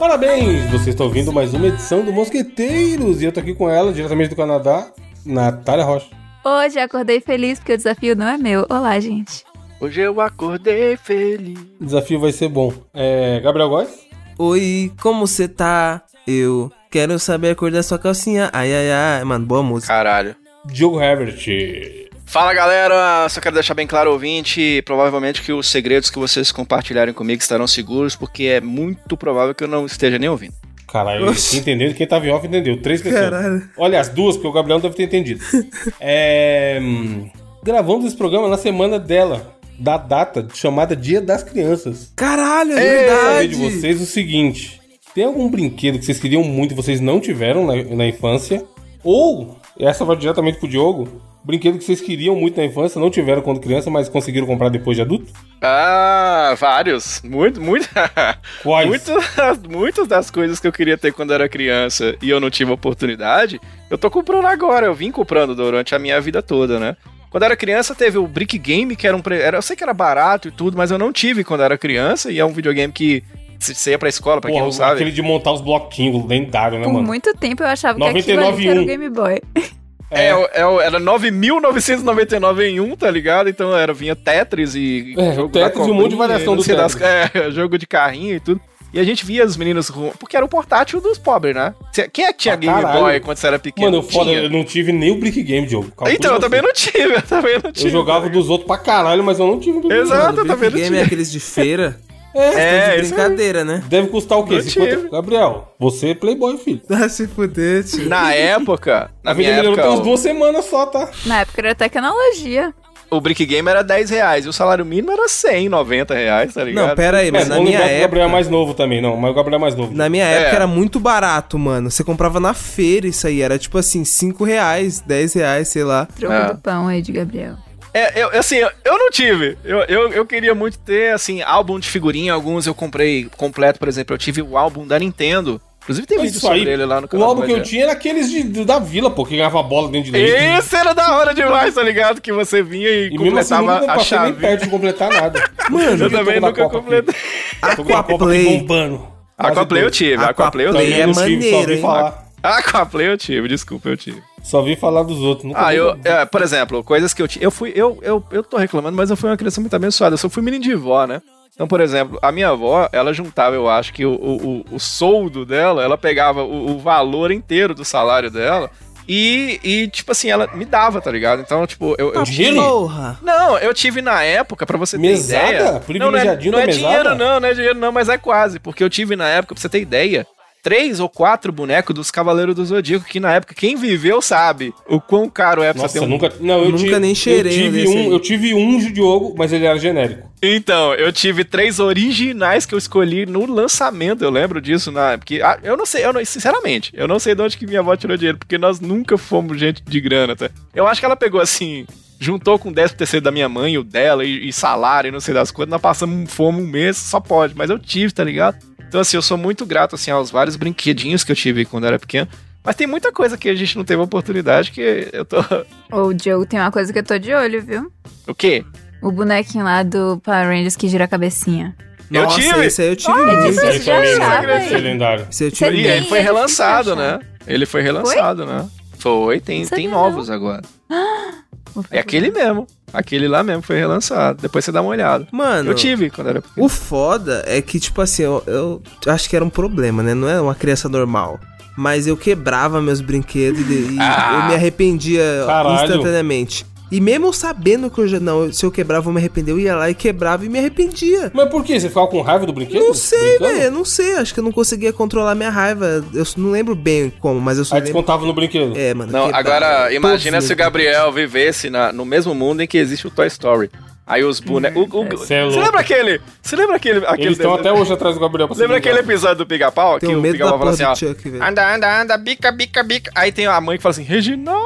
Parabéns! Você está ouvindo mais uma edição do Mosqueteiros e eu tô aqui com ela, diretamente do Canadá, Natália Rocha. Hoje acordei feliz porque o desafio não é meu. Olá, gente. Hoje eu acordei feliz. O desafio vai ser bom. É, Gabriel Góes? Oi, como você tá? Eu quero saber a cor da sua calcinha. Ai, ai, ai. Mano, boa música. Caralho. Diogo Herbert. Fala galera, só quero deixar bem claro, ouvinte, provavelmente que os segredos que vocês compartilharem comigo estarão seguros, porque é muito provável que eu não esteja nem ouvindo. Caralho, Oxi. quem entendeu, quem tava em off entendeu. Três pessoas. Caralho. Olha, as duas, porque o Gabriel não deve ter entendido. é, hum, gravamos esse programa na semana dela, da data chamada Dia das Crianças. Caralho, é Quero saber verdade. de vocês o seguinte: tem algum brinquedo que vocês queriam muito e vocês não tiveram na, na infância? Ou, essa vai diretamente pro Diogo, brinquedo que vocês queriam muito na infância, não tiveram quando criança, mas conseguiram comprar depois de adulto? Ah, vários. Muito, muito. Quais? Muitas, muitas das coisas que eu queria ter quando era criança e eu não tive oportunidade, eu tô comprando agora. Eu vim comprando durante a minha vida toda, né? Quando eu era criança, teve o Brick Game, que era um. pre- Era, eu sei que era barato e tudo, mas eu não tive quando eu era criança, e é um videogame que você ia pra escola, pra quem Porra, não sabe. aquele de montar os bloquinhos, lendário, né, Por mano? muito tempo eu achava que aquilo 99 ali que era um. o Game Boy. É, é, o- era 9.999 em um, tá ligado? Então era, vinha Tetris e. É, jogo Tetris da e um monte de variação do Tetris. É, jogo de carrinho e tudo. E a gente via os meninos. Porque era o portátil dos pobres, né? Quem é que tinha Pra Game caralho. Boy quando você era pequeno? Mano, eu, foda, eu não tive nem o Brick Game, Diogo. Calcula Então, eu você. também não tive, eu também não tive. Eu jogava dos outros pra caralho, mas eu não tive o Brick Exato. Eu também Brick não Game é tinha. aqueles de feira. É, É, de isso brincadeira, né? deve custar o quê? Não 50? tive. Gabriel, você é playboy, filho. Ah, se fuder, tio. Na época, na A vida minha melhorou época, tem uns o, duas semanas só, tá? Na época era tecnologia. o Brick Game era 10 reais e o salário mínimo era 100, 90 reais, tá ligado? Não, pera aí, mas é, na minha que o Gabriel é época... mais novo também, não, mas o Gabriel é mais novo. Na minha É. época era muito barato, mano. Você comprava na feira isso aí. Era tipo assim, 5 reais, 10 reais, sei lá. Troco É. do pão aí de Gabriel. É, eu, assim, eu, não tive. Eu, eu, eu queria muito ter, assim, álbum de figurinha. Alguns eu comprei completo, por exemplo. Eu tive o álbum da Nintendo. Inclusive tem vídeo isso sobre aí, ele lá no o canal. álbum do que eu tinha era aqueles de, da vila, pô, que ganhava bola dentro de leite. Esse era da hora demais, tá ligado? Que você vinha e, E assim, eu completava nunca a passei nem chave. perto de completar nada. Mano, eu também nunca completei. Aquaplay. bombando. Aquaplay eu tive, Aquaplay eu Aquaplay tive. é tive, só maneiro, hein? falar. Aquaplay eu tive, desculpa, eu tive. Só vi falar dos outros. Nunca Ah, eu, é, por exemplo, coisas que eu tinha. Eu fui. Eu, eu, eu tô reclamando, mas eu fui uma criança muito abençoada. Eu só fui menino de vó, né? Então, por exemplo, a minha avó, ela juntava, eu acho que o, o, o, soldo dela, ela pegava o, o valor inteiro do salário dela e, e, tipo assim, ela me dava, tá ligado? Então, tipo, eu, eu tive. Porra. Não, eu tive na época, pra você ter Mesada? ideia. Não, não é, não é dinheiro, não, não é dinheiro, não, mas é quase. Porque eu tive na época, pra você ter ideia, três ou quatro bonecos dos Cavaleiros do Zodíaco, que na época, quem viveu sabe o quão caro é pra Nossa, você ter um nunca. Não, eu Nunca tive, nem cheirei eu tive um, aí. Eu tive um de Diogo, mas ele era genérico. Então, eu tive três originais que eu escolhi no lançamento, eu lembro disso, na, porque ah, eu não sei, eu não, sinceramente, eu não sei de onde que minha avó tirou dinheiro, porque nós nunca fomos gente de grana, tá? Eu acho que ela pegou assim, juntou com o 10 terceiro da minha mãe, o dela, e, e salário, e não sei das coisas, nós passamos fome um mês, só pode, mas eu tive, tá ligado? Então, assim, eu sou muito grato, assim, aos vários brinquedinhos que eu tive quando era pequeno, mas tem muita coisa que a gente não teve oportunidade que eu tô... O Diogo tem uma coisa que eu tô de olho, viu? o quê? O bonequinho lá do Power Rangers que gira a cabecinha. Eu Nossa, tive. esse aí eu tive Ah, muito. esse Esse ser aí? lendário. Esse eu tive E ele foi relançado, né? Ele foi relançado, né? Foi, tem, tem novos agora. Vou É aquele mesmo. Aquele lá mesmo foi relançado. Depois você dá uma olhada. Mano, Eu tive quando era pequeno. o foda é que, tipo assim, eu, eu acho que era um problema, né? Não é uma criança normal. Mas eu quebrava meus brinquedos e, e Ah. eu me arrependia Caralho. instantaneamente. E mesmo eu sabendo que eu já. Não, se eu quebrava, eu me arrepender, eu ia lá e quebrava e me arrependia. Mas por quê? Você ficava com raiva do brinquedo? Não sei, velho, não sei. Acho que eu não conseguia controlar minha raiva. Eu não lembro bem como, mas eu só Aí lembro. descontava no brinquedo. É, mano. Não, quebrava agora imagina se o Gabriel vivesse na- no mesmo mundo em que existe o Toy Story. Aí os bonecos. o- o- Cê é Você louco. lembra aquele. Você lembra aquele. aquele Eles estão até hoje atrás do Gabriel pra Lembra aquele episódio do pica-pau? Que o pica-pau fala assim, ó. Chuck. Anda, anda, anda, bica, bica, bica. Aí tem a mãe que fala assim: Reginaldo,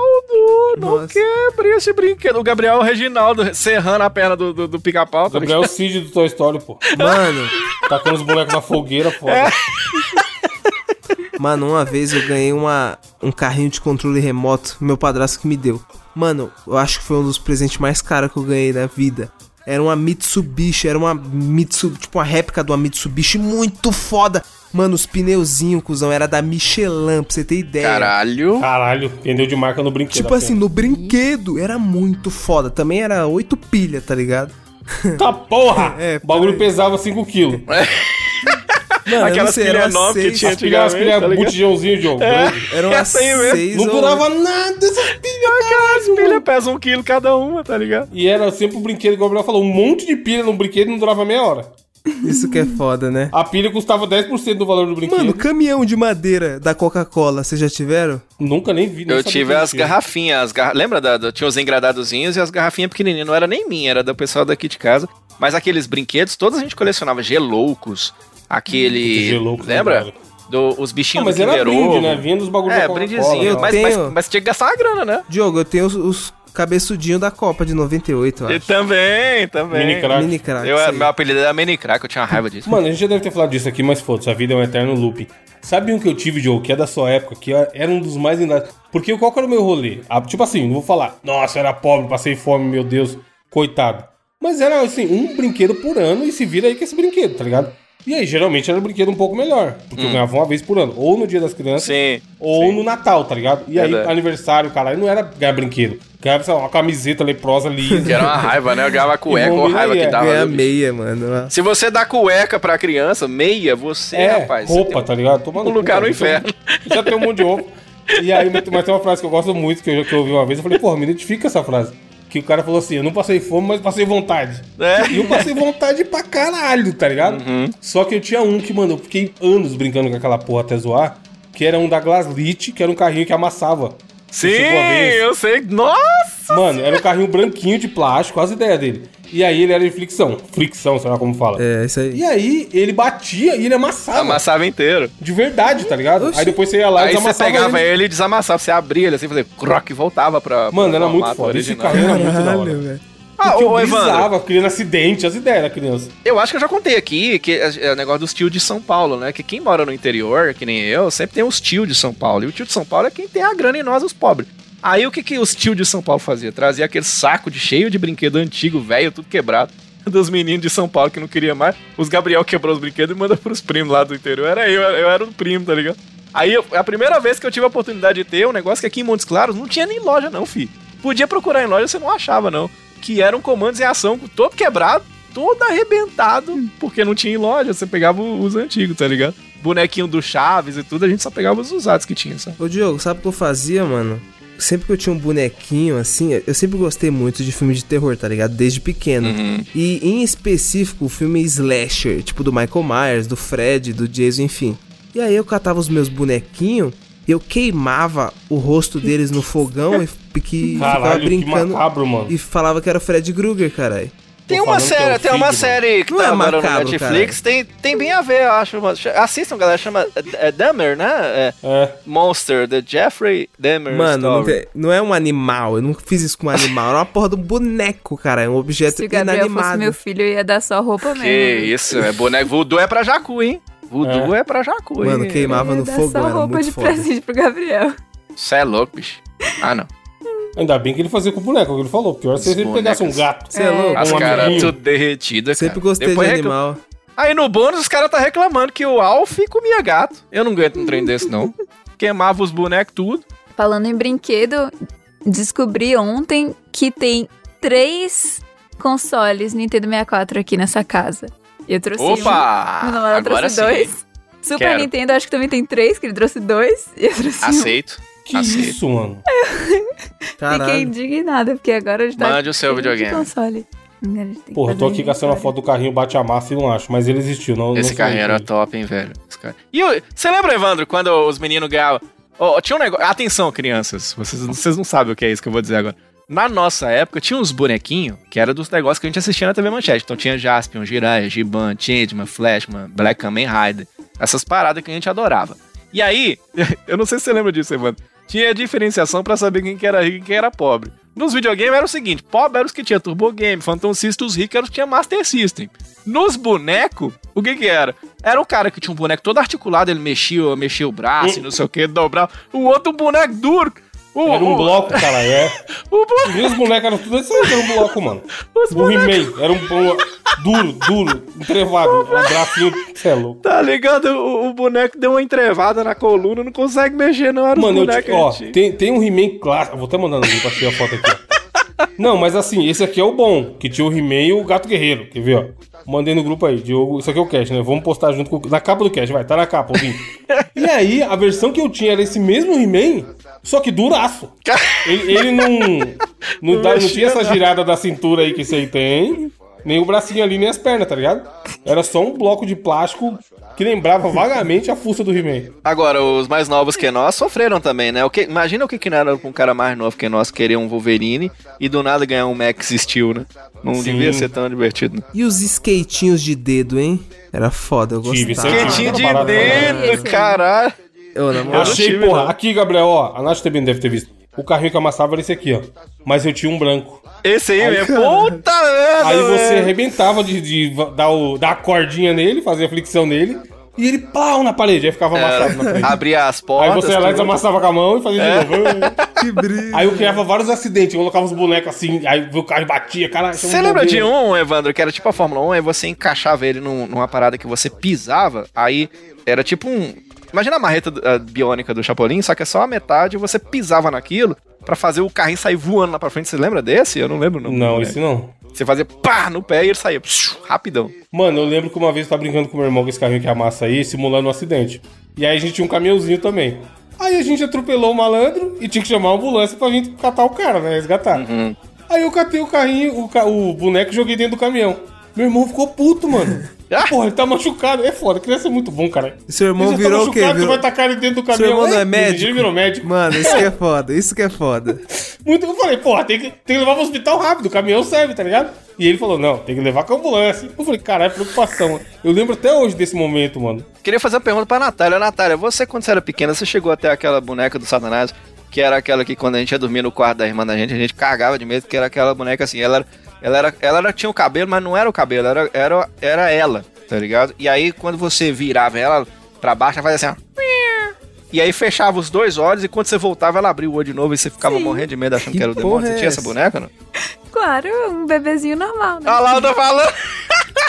não Nossa. quebre esse brinquedo. O Gabriel é o Reginaldo serrando a perna do, do, do pica-pau. tá Gabriel é o Cid do Toy Story, pô. Mano, Tacando os bonecos na fogueira, foda. É. Mano, uma vez eu ganhei uma, um carrinho de controle remoto, meu padrasto que me deu. Mano, eu acho que foi um dos presentes mais caros que eu ganhei na vida. Era uma Mitsubishi, era uma Mitsubishi, tipo uma réplica de uma Mitsubishi muito foda. Mano, os pneuzinhos, cuzão, era da Michelin, pra você ter ideia. Caralho. Caralho, pneu de marca no brinquedo. Tipo assim, no brinquedo, era muito foda. Também era oito pilha, tá ligado? Tá porra! É, o bagulho pesava 5kg. Mano, Aquelas pilhas novas que tinha As pilhas, as antigamente, pilhas tá botijãozinho, Diogo. grande. Eram Essa aí mesmo. seis Não durava nada essas pilhas, Aquelas pilhas pesam um quilo cada uma, tá ligado? E era sempre o brinquedo, igual o Gabriel falou, um monte de pilha no brinquedo e não durava meia hora. Isso que é foda, né? A pilha custava 10% do valor do brinquedo. Mano, caminhão de madeira da Coca-Cola, vocês já tiveram? Nunca nem vi. nem Eu tive as garrafinhas, as garra... lembra da, da- tinha os engradadozinhos e as garrafinhas pequenininhas, não era nem minha, era do pessoal daqui de casa. Mas aqueles brinquedos, todos a gente colecionava geloucos, aquele, lembra? né, Do, os Não, bichinhos mas do era Kinder brinde, Ovo. né? Vinha dos bagulhos É, da brindezinho, Eu mas, mas, tenho- mas tinha que gastar uma grana, né? Diogo, eu tenho os, os cabeçudinhos da Copa de 98, eu E acho. também, também. Mini crack. Mini crack. Eu, meu apelido era Mini Crack, eu tinha raiva disso. Mano, a gente já deve ter falado disso aqui, mas foda-se, a vida é um eterno loop. Sabe um que eu tive, Joe, que é da sua época, que era um dos mais lendários? Porque qual que era o meu rolê? Ah, tipo assim, não vou falar, nossa, eu era pobre, passei fome, meu Deus, coitado. Mas era assim, um brinquedo por ano e se vira aí com esse brinquedo, tá ligado? E aí, geralmente era um brinquedo um pouco melhor, porque eu ganhava uma vez por ano, ou no dia das crianças, Sim. ou no Natal, tá ligado? E aí, Verdade. aniversário, caralho, não era ganhar brinquedo. Ganhava, sei lá, uma camiseta leprosa Que lisa. era uma raiva, né? Eu ganhava cueca, ou raiva que dava. Ganhar bicho? meia, mano. Se você dá cueca pra criança, meia, você, É, rapaz. você roupa, tem tá ligado? Tomando um lugar no inferno. Já tem um monte de roupa. E aí, mas tem uma frase que eu gosto muito, que eu, que eu ouvi uma vez, eu falei, porra, me identifica essa frase. Que o cara falou assim, eu não passei fome, mas passei vontade. É. E eu passei vontade pra caralho, tá ligado? Uhum. Só que eu tinha um que, mano, eu fiquei anos brincando com aquela porra até zoar, que era um da Glaslit, que era um carrinho que amassava. Sim, esse? eu sei. Nossa! Mano, era um carrinho branquinho de plástico, as ideias dele. E aí ele era de fricção. Fricção, sei lá como fala. É, isso aí. E aí ele batia e ele amassava. Amassava inteiro. De verdade, tá ligado? Oxi. Aí depois você ia lá e Aí você desamassava pegava ele. ele e desamassava, você abria ele assim, fazia croc e voltava pra. Mano, pra era muito foda. Esse original. carrinho era muito da hora. Caralho, velho. Ah, eu Evandro, criando acidente, as ideias da criança. eu acho que eu já contei aqui que é, é o negócio dos tios de São Paulo, né? Que quem mora no interior, que nem eu, sempre tem os tios de São Paulo. E o tio de São Paulo é quem tem a grana e nós, os pobres. Aí o que, que os tios de São Paulo faziam? Trazia aquele saco de cheio de brinquedo antigo, velho, tudo quebrado. Dos meninos de São Paulo que não queria mais. Os Gabriel quebrou os brinquedos e manda pros primos lá do interior. Era eu, eu era o primo, tá ligado? Aí eu- a primeira vez que eu tive a oportunidade de ter um negócio que aqui em Montes Claros não tinha nem loja, não, fi. Podia procurar em loja, você não achava, não. Que eram comandos em ação, todo quebrado, todo arrebentado, porque não tinha em loja. Você pegava os antigos, tá ligado? Bonequinho do Chaves e tudo, a gente só pegava os usados que tinha, sabe? Ô, Diogo, sabe o que eu fazia, mano? Sempre que eu tinha um bonequinho, assim, eu sempre gostei muito de filme de terror, tá ligado? Desde pequeno. E, em específico, o filme slasher, tipo do Michael Myers, do Fred, do Jason, enfim. E aí eu catava os meus bonequinhos, eu queimava o rosto deles no fogão e que ficava Caralho, que brincando. macabro, mano. E falava que era o Fred Krueger, caralho. Tem Tô uma que é série, tem uma série que Não tá é agora no macabro, Netflix, tem, tem bem a ver, eu acho. Assistam, galera, chama é, é Dahmer, né? É, É. Monster, The Jeffrey Dahmer Mano, não, tem- não é um animal, eu não fiz isso com um animal, era uma porra de um boneco, cara, é um objeto Se o Gabriel fosse inanimado. meu filho, ia dar só roupa Que mesmo. isso, é boneco. Voodoo é pra Jacu, hein? Voodoo é, pra Jacu, hein? Mano, queimava no só era roupa muito de foda. presente pro Gabriel. Você é louco, bicho. Ah, não. Ainda bem que ele fazia com o boneco, é o que ele falou. Pior se Os ele pegasse um bonecos. gato. Você é louco? As um caras tudo derretidas, Sempre cara. gostei Depois de reclam- animal. Aí no bônus os caras tá reclamando que o Alf comia gato. Eu não aguento um trem desse, não. Queimava os bonecos tudo. Falando em brinquedo, descobri ontem que tem três consoles Nintendo 64 aqui nessa casa. Eu trouxe um. Opa! Meu namorado Agora trouxe sim. dois. Super Quero. Nintendo, acho que também tem três, que ele trouxe dois. E eu trouxe um. Aceito. Que Aceito. isso, mano? Fiquei indignada, porque agora a gente tá Mande o seu videogame. console. Porra, eu tô aqui gastando a foto do carrinho bate a massa e não acho, mas ele existiu. Não, Esse não carrinho era top, hein, velho? Cara- E você lembra, Evandro, quando os meninos ganhavam? Ó, tinha um negócio. Atenção, crianças. Vocês, vocês não sabem o que é isso que eu vou dizer agora. Na nossa época, tinha uns bonequinhos que era dos negócios que a gente assistia na TV Manchete. Então tinha Jaspion, Jiraiya, Giban, Changeman, Flashman, Black Kamen Rider. Essas paradas que a gente adorava. E aí, eu não sei se você lembra disso, Evandro. Tinha diferenciação pra saber quem que era rico e quem era pobre. Nos videogames era o seguinte: pobre era os que tinha Turbo Game, Phantom System, os ricos eram os que tinha Master System. Nos bonecos, o que que era? Era o cara que tinha um boneco todo articulado, ele mexia, mexia o braço e não sei o que, dobrava. O outro boneco duro. Era um bloco, cara, é. Os meus bonecos eram tudo assim, era um bloco, mano. o He-Man era um bloco duro, duro, entrevado. Um bracinho, cê é louco. Tá ligado? O, o boneco deu uma entrevada na coluna, não consegue mexer, não. Era Mano, os eu ó, tem, tem um He-Man clássico. Vou até mandar no grupo achei a foto aqui. Não, mas assim, esse aqui é o bom, que tinha o He-Man e o Gato Guerreiro. Quer ver, ó? Mandei no grupo aí, Diogo. Isso aqui é o cast, né? Vamos postar junto com. Na capa do cast, vai, tá na capa, ouvinte. E aí, a versão que eu tinha era esse mesmo He-Man, só que duraço. Ele, ele não. Não, dá- não tinha essa girada da cintura aí que aí tem. Nem o bracinho ali, nem as pernas, tá ligado? Era só um bloco de plástico que lembrava vagamente a fuça do He-Man. Agora, os mais novos que nós sofreram também, né? O que, imagina o que que não era com um cara mais novo que nós querer um Wolverine e do nada ganhar um Max Steel, né? Não Sim. devia ser tão divertido. Né? E os skatinhos de dedo, hein? Era foda, eu gostava. Era de barato pra dedo, caralho. Eu, achei, tive, porra, não. aqui, Gabriel, ó, a Nath também deve ter visto. O carrinho que amassava era esse aqui, ó. Mas eu tinha um branco. Esse aí mesmo. Puta merda, Aí você velho. arrebentava de, de dar, o, dar a cordinha nele, fazia a flexão nele, e ele pau na parede, aí ficava amassado na frente. Abria as Aí portas. você ia lá e tudo. desamassava com a mão e fazia de novo. que brilho. Aí eu criava vários acidentes, eu colocava os bonecos assim, aí o carro batia, caralho. Você lembra de um, Evandro, que era tipo a Fórmula 1, aí você encaixava ele num- numa parada que você pisava, aí era tipo um. Imagina a marreta a biônica do Chapolin, só que é só a metade e você pisava naquilo pra fazer o carrinho sair voando lá pra frente. Você lembra desse? Eu não lembro, não. Não, esse não. Você fazia pá no pé e ele saía psiu, rapidão. Mano, eu lembro que uma vez eu tava brincando com meu irmão com esse carrinho que amassa aí, simulando um acidente. E aí a gente tinha um caminhãozinho também. Aí a gente atropelou o malandro e tinha que chamar uma ambulância pra gente catar o cara, né? Resgatar. Aí eu catei o carrinho, o, ca- o boneco e joguei dentro do caminhão. Meu irmão ficou puto, mano. Ah. Porra, ele tá machucado. É foda, criança é muito bom, cara. Seu irmão Ele já virou tá o quê? machucado, Virou- Você vai tacar ele dentro do Seu caminhão. irmão não é Ele médico? virou médico. Mano, isso que é foda, isso que é foda. Muito, eu falei, porra, tem que, tem que levar pro hospital rápido, o caminhão serve, tá ligado? E ele falou, não, tem que levar com a ambulância. Eu falei, caralho, preocupação. Eu lembro até hoje desse momento, mano. Queria fazer uma pergunta pra Natália. Natália, você quando você era pequena, você chegou até aquela boneca do Satanás, que era aquela que quando a gente ia dormir no quarto da irmã da gente, a gente cagava de medo, que era aquela boneca assim, ela ela era, ela era- tinha o cabelo, mas não era o cabelo, era, era, era ela, tá ligado? E aí quando você virava ela pra baixo, ela fazia assim, ó. E aí fechava os dois olhos e quando você voltava, ela abria o olho de novo e você ficava Sim. morrendo de medo achando que, Que era o demônio. porra Você é tinha essa essa? boneca, não? Claro, um bebezinho normal, né? Olha lá, eu tô falando.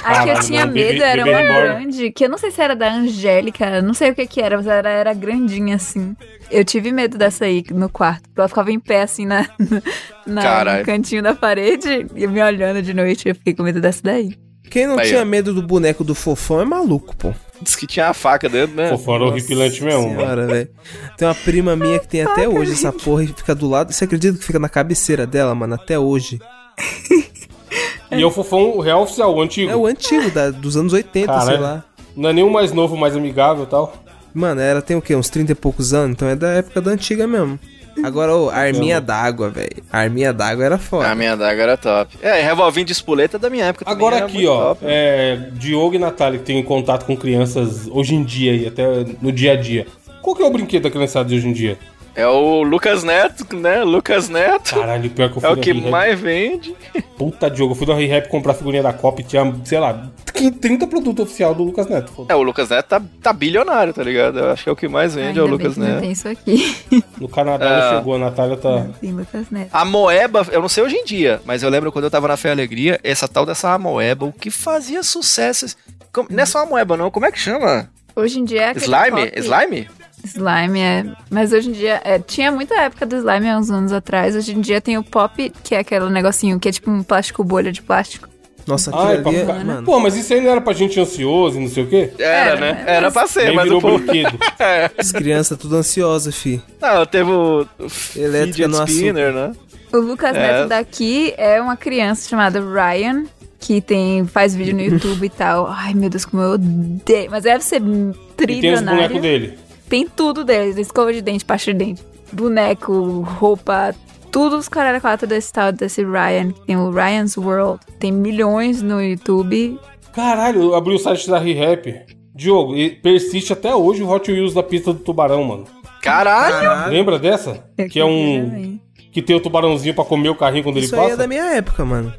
A que eu tinha medo era uma grande, que eu não sei se era da Angélica, não sei o que que era, mas era, era grandinha assim. Eu tive medo dessa aí no quarto. porque Ela ficava em pé assim na, na- no cantinho da parede e me olhando de noite. Eu fiquei com medo dessa daí. Quem não Aí, tinha ó. medo do boneco do fofão é maluco, pô. Diz que tinha a faca dentro, né? Pô, fora horripilante mesmo, mano. Senhora, velho. Tem uma prima minha que tem até hoje essa porra e fica do lado. Você acredita que fica na cabeceira dela, mano? Até hoje. E é o fofão o real oficial, o antigo. É o antigo, da, dos anos 80, sei Caralho. lá. Não é nem o mais novo, mais amigável e tal. Mano, ela tem o quê? Uns 30 e poucos anos? Então é da época da antiga mesmo. Agora, ô, a arminha d'água, velho. A arminha d'água era foda. A minha daga era top. É, e revolvinho de espoleta é da minha época também. Agora era aqui, muito ó, top, né? é, Diogo e Natália que tem contato com crianças hoje em dia e até no dia a dia. Qual que é o brinquedo da criançada de hoje em dia? É o Lucas Neto, né? Lucas Neto. Caralho, pior que eu fui É o que mais vende. Puta Diogo, eu fui na Re-Rap comprar figurinha da Copa e tinha, sei lá, 30 produtos oficial do Lucas Neto. foda. É, o Lucas Neto tá, tá bilionário, tá ligado? Eu acho que é o que mais vende, é o Ainda Lucas bem que não Neto. tem isso aqui. No Canadá não chegou, a Natália tá. Tem Lucas Neto. A Moeba, eu não sei hoje em dia, mas eu lembro quando eu tava na Fé Alegria, essa tal dessa Amoeba, o que fazia sucesso. Como- não é só Amoeba, não. Como é que chama? Hoje em dia é Slime? Slime? Slime, é. Mas hoje em dia. é, tinha muita época do slime há uns anos atrás. Hoje em dia tem o pop, que é aquele negocinho que é tipo um plástico bolha de plástico. Nossa, aquilo Ai, pra ali é, ficar... mano. Pô, mas isso aí não era pra gente ansioso e não sei o quê? Era, Era, né? Era Mas- pra ser, Aí mas virou o povo... brinquedo. É. As crianças tudo ansiosas, fi. Não, teve o o Elétrica no açúcar. spinner, né? O Lucas É. Neto daqui é uma criança chamada Ryan, que tem, faz vídeo no YouTube e tal. Ai, meu Deus, como eu odeio. Mas deve ser E tem os trilionário. bonecos dele. Tem tudo deles, escova de dente, pasta de dente, boneco, roupa, tudo os caras quatro desse tal, desse Ryan, que tem o Ryan's World. Tem milhões no YouTube. Caralho, eu abri o site da Re-Rap. Diogo, e persiste até hoje o Hot Wheels da pista do tubarão, mano. Caralho! Lembra dessa? Eu Que é um. também. Que tem o tubarãozinho pra comer o carrinho quando Isso ele aí é passa? da minha época, mano.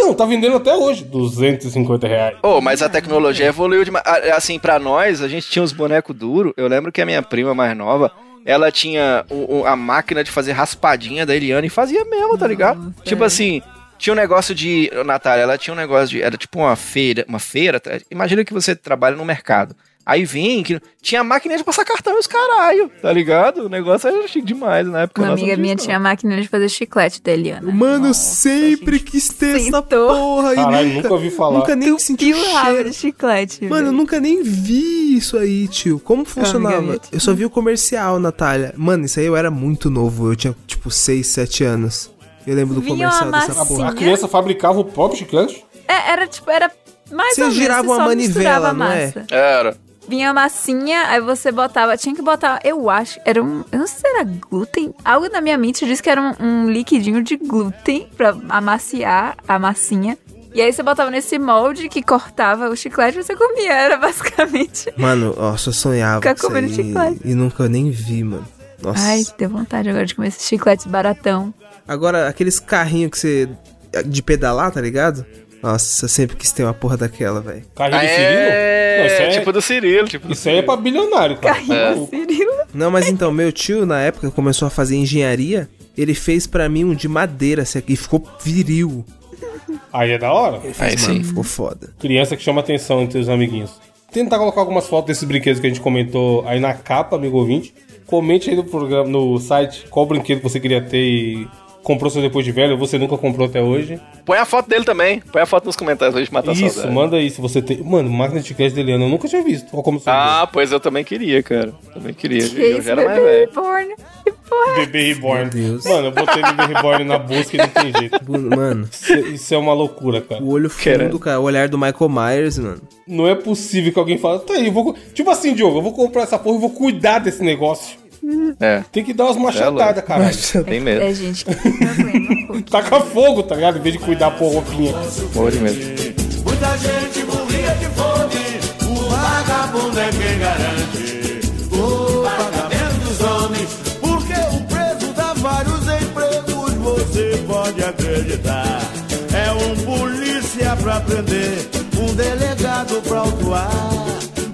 Então, tá vendendo até hoje. 250 reais. Oh, mas a tecnologia evoluiu demais. Assim, pra nós, a gente tinha uns bonecos duros. Eu lembro que a minha prima mais nova, ela tinha o- o- a máquina de fazer raspadinha da Eliana e fazia mesmo, tá ligado? Nossa, Tipo é. assim, tinha um negócio de. Natália, ela tinha um negócio de. Era tipo uma feira. Uma feira. tá? Imagina que você trabalha no mercado. Aí vem que tinha máquina de passar cartão e os caralho, tá ligado? O negócio era chique demais na época. Uma amiga minha tinha a máquina de fazer chiclete da Eliana. Mano, eu Nossa, sempre quis ter essa sentou. porra. e Caralho, nunca, nunca ouvi falar. Nunca nem senti o cheiro. de chiclete. Mano, eu nunca nem vi isso aí, tio. Como funcionava? Eu só vi o comercial, Natália. Mano, isso aí eu era muito novo. Eu tinha, tipo, 6, 7 anos. Eu lembro do Vinha comercial dessa porra. A criança fabricava o próprio chiclete? É, era tipo, era mais Você ou menos. girava uma manivela, não é? massa. Era. Vinha a massinha, aí você botava. Tinha que botar. Eu acho. Era um. Eu não sei se era glúten. Algo na minha mente diz que era um, um liquidinho de glúten pra amaciar a massinha. E aí você botava nesse molde que cortava o chiclete e você comia. Era basicamente. Mano, nossa, eu sonhava Ficar comendo chiclete. E nunca nem vi, mano. Nossa. Ai, deu vontade agora de comer esses chicletes baratão. Agora, aqueles carrinhos que você... De pedalar, tá ligado? Nossa, eu sempre quis ter uma porra daquela, velho. Carrinho do Cirilo? Não, É, isso, aí, tipo do Cirilo. Tipo do isso aí é pra bilionário, cara. Carrinho do maluco. Cirilo. Não, mas então, meu tio, na época, começou a fazer engenharia. Ele fez pra mim um de madeira, assim, e ficou viril. Aí é da hora. Ele Aí fez, sim. mano, ficou foda. Criança que chama atenção entre os amiguinhos. Tentar colocar algumas fotos desses brinquedos que a gente comentou aí na capa, amigo ouvinte. Comente aí no programa, no site qual brinquedo você queria ter e comprou só depois de velho, ou você nunca comprou até hoje. Põe a foto dele também. Põe a foto nos comentários pra gente matar a Isso, manda aí se você tem. Mano, máquina de chiclete dele, eu nunca tinha visto. Olha como Ah, pois eu também queria, cara. Também queria. Que Eu isso, já era mais velho. reborn. Que porra é Bebê Reborn. Meu Deus. Mano, eu botei Bebê Reborn na busca e não tem jeito. Mano, Isso, isso é uma loucura, cara. o olho Querendo. fundo, cara. O olhar do Michael Myers, mano. Não é possível que alguém fale, tá aí, eu vou. co-" Tipo assim, Diogo, eu vou comprar essa porra e vou cuidar desse negócio. É, Tem que dar umas machadadas, louco. caralho. tem medo. É gente que. Taca fogo, tá ligado? Em vez de cuidar por roupinha. Morro de medo. Muita gente morria de fome, o vagabundo é quem garante o pagamento dos homens. Porque o preso dá vários empregos, você pode acreditar. É um polícia pra prender, um delegado pra autuar,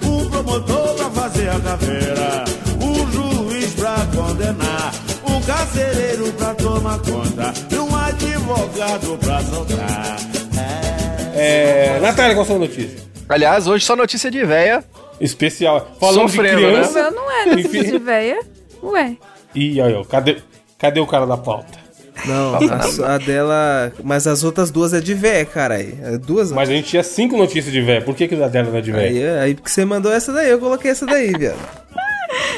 um promotor pra fazer a caveira, pra tomar conta e um advogado pra soltar. É. Natália, qual a sua notícia? Aliás, hoje só notícia de véia. Especial. Falando Sofrendo, de O criança. meu não é notícia de véia. Ué. Ih, aí, ó. Cadê, cadê o cara da pauta? Não, a, su- a dela. Mas as outras duas é de vé, caralho. É duas. Mas a gente tinha cinco notícias de véia. Por que, que a dela não é de véia? Aí, aí porque você mandou essa daí, eu coloquei essa daí, viado.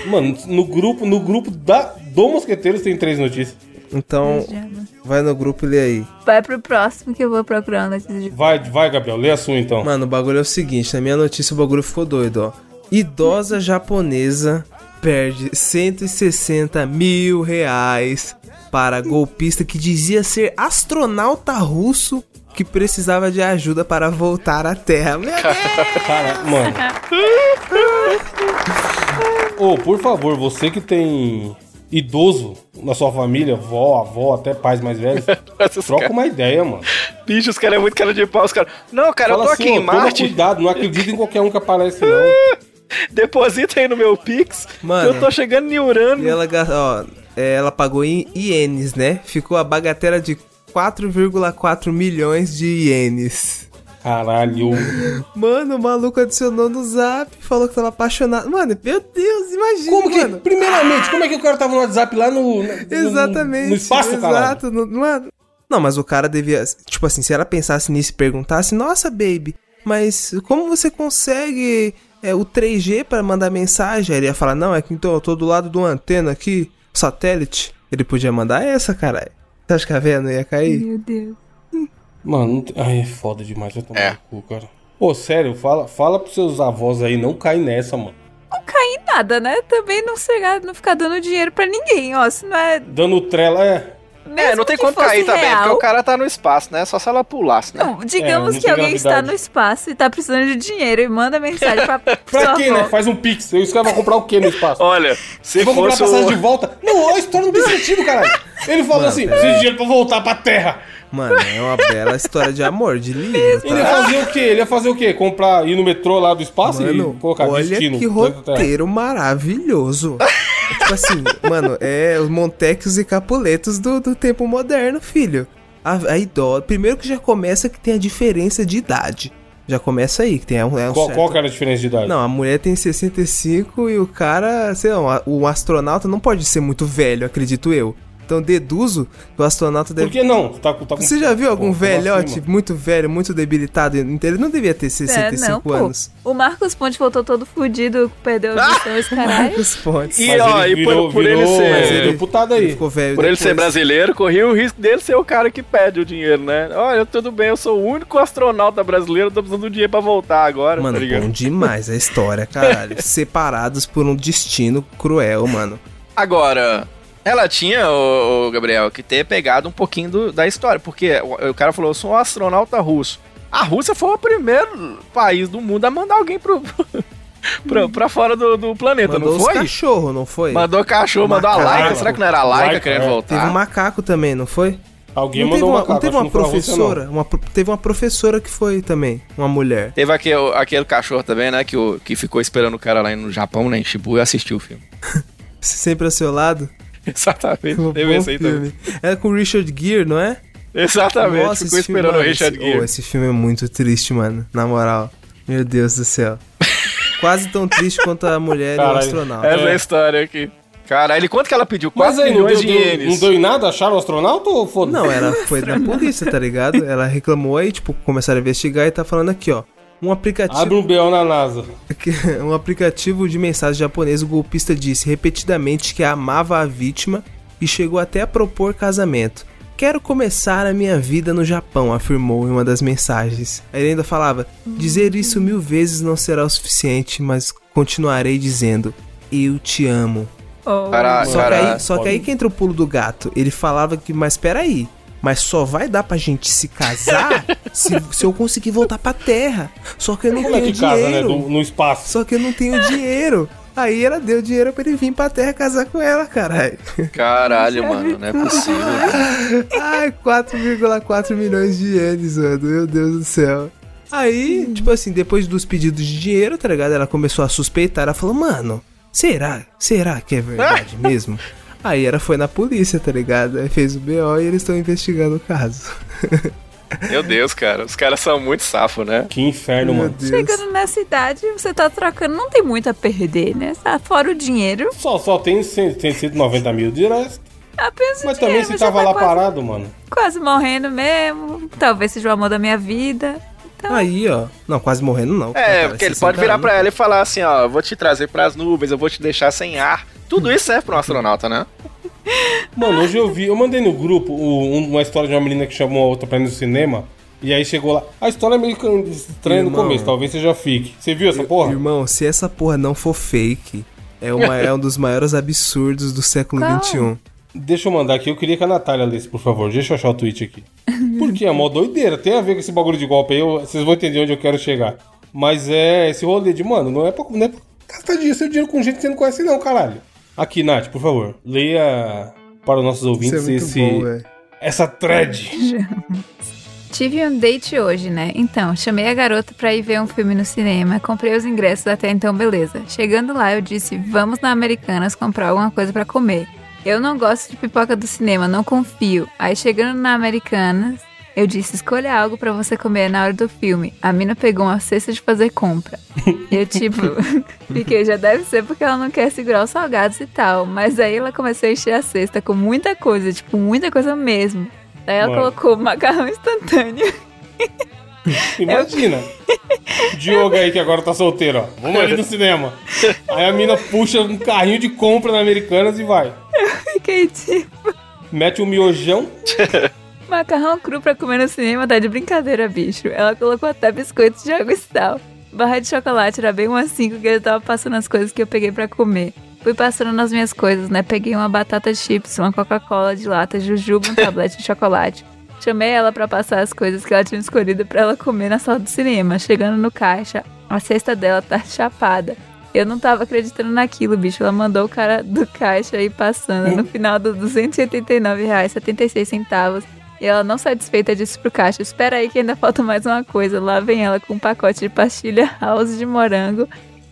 Mano, no grupo, no grupo da, do Mosqueteiros tem três notícias. Então, vai no grupo e lê aí. Vai pro próximo que eu vou procurando notícia de Vai, vai, Gabriel, lê a sua então. Mano, o bagulho é o seguinte, na minha notícia o bagulho ficou doido, ó. Idosa japonesa perde 160 mil reais para golpista que dizia ser astronauta russo que precisava de ajuda para voltar à Terra. Meu Deus! Cara, mano. Ô, por favor, você que tem idoso na sua família, vó, avó, até pais mais velhos, troca caras- uma ideia, mano. Bicho, os caras é muito cara de pau. Os caras. Não, cara, eu Fala tô assim, aqui em ó, toma Marte. cuidado, não acredita em qualquer um que aparece, não. Deposita aí no meu Pix. Mano. eu tô chegando em Urano. E ela, ó, é, ela pagou em ienes, né? Ficou a bagatela de 4,4 milhões de ienes. Caralho. Mano, o maluco adicionou no zap, falou que tava apaixonado. Mano, meu Deus, imagina, Como que, mano. primeiramente, como é que o cara tava no WhatsApp lá no. no- Exatamente. No, espaço, caralho? Exato, no- mano. Não, mas o cara devia. Tipo assim, se ela pensasse nisso e perguntasse, nossa, baby, mas como você consegue é, o 3G pra mandar mensagem? Aí ele ia falar, não, é que então eu tô do lado de uma antena aqui, satélite. Ele podia mandar essa, caralho. Você acha que a véia não ia cair? Meu Deus. Mano, ai, é foda demais, vai tomar É. no cu, cara. Pô, sério, fala, fala pros seus avós aí, não cai nessa, mano. Não cair em nada, né? Também não chegar, não ficar dando dinheiro pra ninguém, ó. Se não é. Dando trela, é. É, mesmo não tem como cair também, real, porque o cara tá no espaço, né? Só se ela pulasse, né? Não, digamos É, que alguém está no espaço e tá precisando de dinheiro e manda mensagem pra, Pra sua quê, avó. né? Faz um pix. Os caras vão comprar o quê no espaço? Olha, se Eu vou comprar passagem de volta. Não, a história não tem sentido, caralho. Ele falou Mano, assim: pera preciso de dinheiro pra voltar pra terra. Mano, é uma bela história de amor, de livro, Ele ia tá? fazer o quê? Ele ia fazer o quê? Comprar, ir no metrô lá do espaço Mano, e colocar olha destino. que roteiro maravilhoso. Tipo assim, mano, é os Montecos e Capuletos do, do tempo moderno, filho. A, a idosa. Primeiro que já começa que tem a diferença de idade. Já começa aí, que tem um, é um Qual, certo- qual que era a diferença de idade? Não, a mulher tem 65 e o cara, sei lá, o astronauta não pode ser muito velho, acredito eu. Então deduzo que o astronauta Por deve. que não? Tá, tá com- Você já viu algum Pô, velhote muito velho, muito debilitado? Então ele não devia ter É, 65 não, pô. anos. O Marcos Ponte voltou todo fudido, perdeu a visão, esse caralho. Marcos Pontes. E, Mas ó, ele e por- virou, por ele virou ser- mas ele- deputado Ele aí. ficou velho Por ele ser depois. brasileiro, corria o risco dele ser o cara que pede o dinheiro, né? Olha, tudo bem, eu sou o único astronauta brasileiro, tô precisando do dinheiro pra voltar agora, Mano, tá bom demais a história, caralho. Separados por um destino cruel, mano. Agora, ela tinha, o, Gabriel, que ter pegado um pouquinho do- da história, porque o, o cara falou, eu sou um astronauta russo. A Rússia foi o primeiro país do mundo a mandar alguém pro, pra, pra fora do, do planeta, Mandou não foi? cachorros, não foi? Mandou cachorro, mandou a Macaco. Laika. Será que não era a Laika, Laika, querendo é. voltar? Teve um macaco também, não foi? Alguém não teve mandou uma, uma macaco, não teve uma que não foi a Rússia, não. professora, uma teve uma professora que foi também, uma mulher. Teve aquele, aquele cachorro também, né? Que, o, que ficou esperando o cara lá no Japão, né? Em Shibuya, e assistiu o filme. Sempre ao seu lado. Exatamente. Um Teve esse aí também. filme. É com o Richard Gere, não é? Exatamente. Nossa, ficou esse filme, esperando o Richard esse, Gere. oh, esse filme é muito triste, mano. Na moral. Meu Deus do céu. Quase tão triste quanto a mulher e o Caralho. astronauta. Essa é a É. história aqui. Caralho, quanto que ela pediu? Mas 4 aí, não milhões de ienes. não deu em nada? Acharam o astronauta ou foda Não, ela foi da polícia, tá ligado? Ela reclamou aí, tipo, começaram a investigar e tá falando aqui, ó. Um aplicativo. Abre um BO na NASA. Um aplicativo de mensagem japonês, o golpista disse repetidamente que amava a vítima e chegou até a propor casamento. Quero começar a minha vida no Japão, afirmou em uma das mensagens. Ele ainda falava: Dizer isso mil vezes não será o suficiente, mas continuarei dizendo: Eu te amo. Oh, Cara- Só, que aí, só que aí que entra o pulo do gato. Ele falava que, mas peraí, mas só vai dar pra gente se casar se, se eu conseguir voltar pra terra. Só que eu não Como é tenho que casa, né? dinheiro. Do- no espaço. Só que eu não tenho dinheiro. Aí ela deu dinheiro pra ele vir pra terra casar com ela, caralho. Caralho, mano, não é possível. Ai, 4,4 milhões de ienes, mano. Meu Deus do céu. Aí, tipo assim, depois dos pedidos de dinheiro, tá ligado? Ela começou a suspeitar. Ela falou, mano, será? Será que é verdade mesmo? Aí ela foi na polícia, tá ligado? Aí fez o BO e eles estão investigando o caso. Meu Deus, cara. Os caras são muito safo, né? Que inferno, Meu mano. Deus. Chegando nessa idade, você tá trocando, não tem muito a perder, né? Tá Fora o dinheiro, Só, só tem, 100, tem 190 mil de resto. apenas o Mas também dinheiro. se já tava tá lá quase, parado, mano. quase morrendo mesmo. Talvez seja o amor da minha vida. Então, Aí, ó. Não, quase morrendo não. É, cara, porque ele 60 pode virar anos. pra ela e falar assim, ó, eu vou te trazer pras nuvens, eu vou te deixar sem ar. Tudo isso serve pra um astronauta, né? Mano, hoje eu vi, eu mandei no grupo um- uma história de uma menina que chamou a outra pra ir no cinema. E aí chegou lá. A história é meio estranha no Irmão. começo, talvez seja fique. Você viu essa porra? Irmão, se essa porra não for fake, é, uma, é um dos maiores absurdos do século. Qual? XXI. Deixa eu mandar aqui, eu queria que a Natália lesse, por favor. Deixa eu achar o tweet aqui. Porque é mó doideira, tem a ver com esse bagulho de golpe aí, eu- vocês vão entender onde eu quero chegar. Mas é esse rolê de, mano, não é pra, não é pra gastar dinheiro, seu dinheiro com gente que você não conhece, não, caralho. Aqui, Nath, por favor, leia para os nossos é ouvintes muito esse, bom, essa thread. Tive um date hoje, né? Então, chamei a garota pra ir ver um filme no cinema, comprei os ingressos até então, beleza. Chegando lá, eu disse: vamos na Americanas comprar alguma coisa pra comer. Eu não gosto de pipoca do cinema, não confio. Aí chegando na Americanas, eu disse: escolha algo pra você comer na hora do filme. A mina pegou uma cesta de fazer compra. Eu, tipo, fiquei, já deve ser porque ela não quer segurar os salgados e tal. Mas aí ela começou a encher a cesta com muita coisa, tipo, muita coisa mesmo. Daí ela Mano. colocou macarrão instantâneo. Imagina. Diogo aí que agora tá solteiro, ó. Vamos ali no cinema. Aí a mina puxa um carrinho de compra na Americanas e vai. Fiquei tipo, Mete um miojão. macarrão cru pra comer no cinema, tá de brincadeira, bicho. Ela colocou até biscoitos de água e sal. Barra de chocolate era bem umas 5 que ele tava passando as coisas que eu peguei pra comer. Fui passando nas minhas coisas, né? Peguei uma batata chips, uma Coca-Cola de lata, jujuba, um tablete de chocolate. Chamei ela pra passar as coisas que ela tinha escolhido pra ela comer na sala do cinema. Chegando no caixa, a cesta dela tá chapada. Eu não tava acreditando naquilo, bicho. Ela mandou o cara do caixa ir passando. No final dos R$ 289,76 E ela não satisfeita disse pro caixa: Espera aí que ainda falta mais uma coisa. Lá vem ela com um pacote de pastilha house de morango.